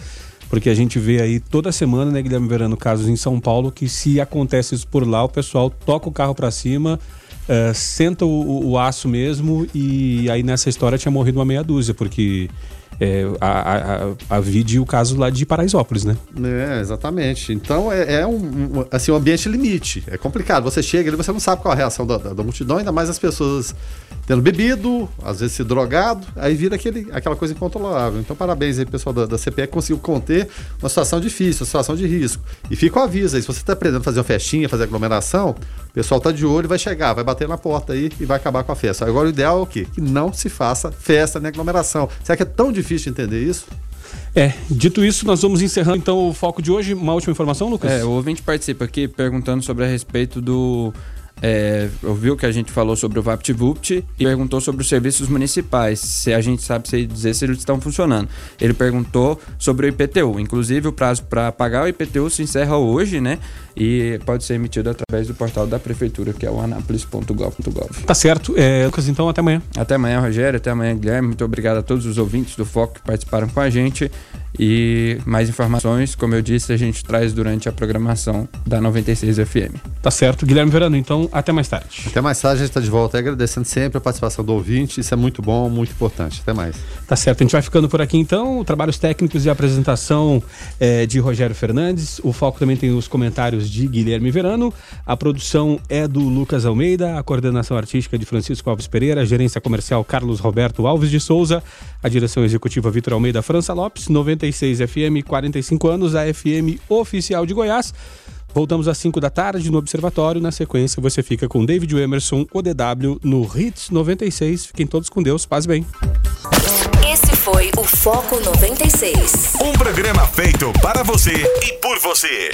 porque a gente vê aí toda semana, né, Guilherme Verano, casos em São Paulo, que se acontece isso por lá, o pessoal toca o carro para cima, eh, senta o, o- aço mesmo, e aí nessa história tinha morrido uma meia dúzia, porque é, a, a, a, vide o caso lá de Paraisópolis, né? É, exatamente. Então é, é um, um- assim, um ambiente limite. É complicado. Você chega ali, você não sabe qual a reação da- da multidão, ainda mais as pessoas tendo bebido, às vezes se drogado, aí vira aquele, aquela coisa incontrolável. Então, parabéns aí, pessoal da, da CPE, que conseguiu conter uma situação difícil, uma situação de risco. E fica o aviso aí, se você está aprendendo a fazer uma festinha, fazer aglomeração, o pessoal tá de olho, vai chegar, vai bater na porta aí e vai acabar com a festa. Agora, o ideal é o quê? Que não se faça festa nem aglomeração. Será que é tão difícil de entender isso? É, dito isso, nós vamos encerrando então o foco de hoje. Uma última informação, Lucas? É, o ouvinte participa aqui perguntando sobre a respeito do. É, ouviu que a gente falou sobre o VaptVupt e perguntou sobre os serviços municipais, se a gente sabe se dizer se eles estão funcionando. Ele perguntou sobre o IPTU. Inclusive, o prazo para pagar o IPTU se encerra hoje, né? E pode ser emitido através do portal da prefeitura, que é o anápolis.gov.gov. Tá certo. É, Lucas, então até amanhã. Até amanhã, Rogério. Até amanhã, Guilherme. Muito obrigado a todos os ouvintes do Foco que participaram com a gente. E mais informações, como eu disse, a gente traz durante a programação da 96 FM. Tá certo. Guilherme Verano, então até mais tarde. Até mais tarde, a gente está de volta agradecendo sempre a participação do ouvinte. Isso é muito bom, muito importante. Até mais. Tá certo, a gente vai ficando por aqui então. Trabalhos técnicos e apresentação é, de Rogério Fernandes. O foco também tem os comentários de Guilherme Verano. A produção é do Lucas Almeida, a coordenação artística de Francisco Alves Pereira, a gerência comercial Carlos Roberto Alves de Souza, a direção executiva Vitor Almeida França Lopes, 96 FM, 45 anos, a FM oficial de Goiás. Voltamos às 5 da tarde no Observatório. Na sequência, você fica com David Emerson, ODW, no Hits 96. Fiquem todos com Deus. Paz e bem. Esse foi o Foco 96. Um programa feito para você e por você.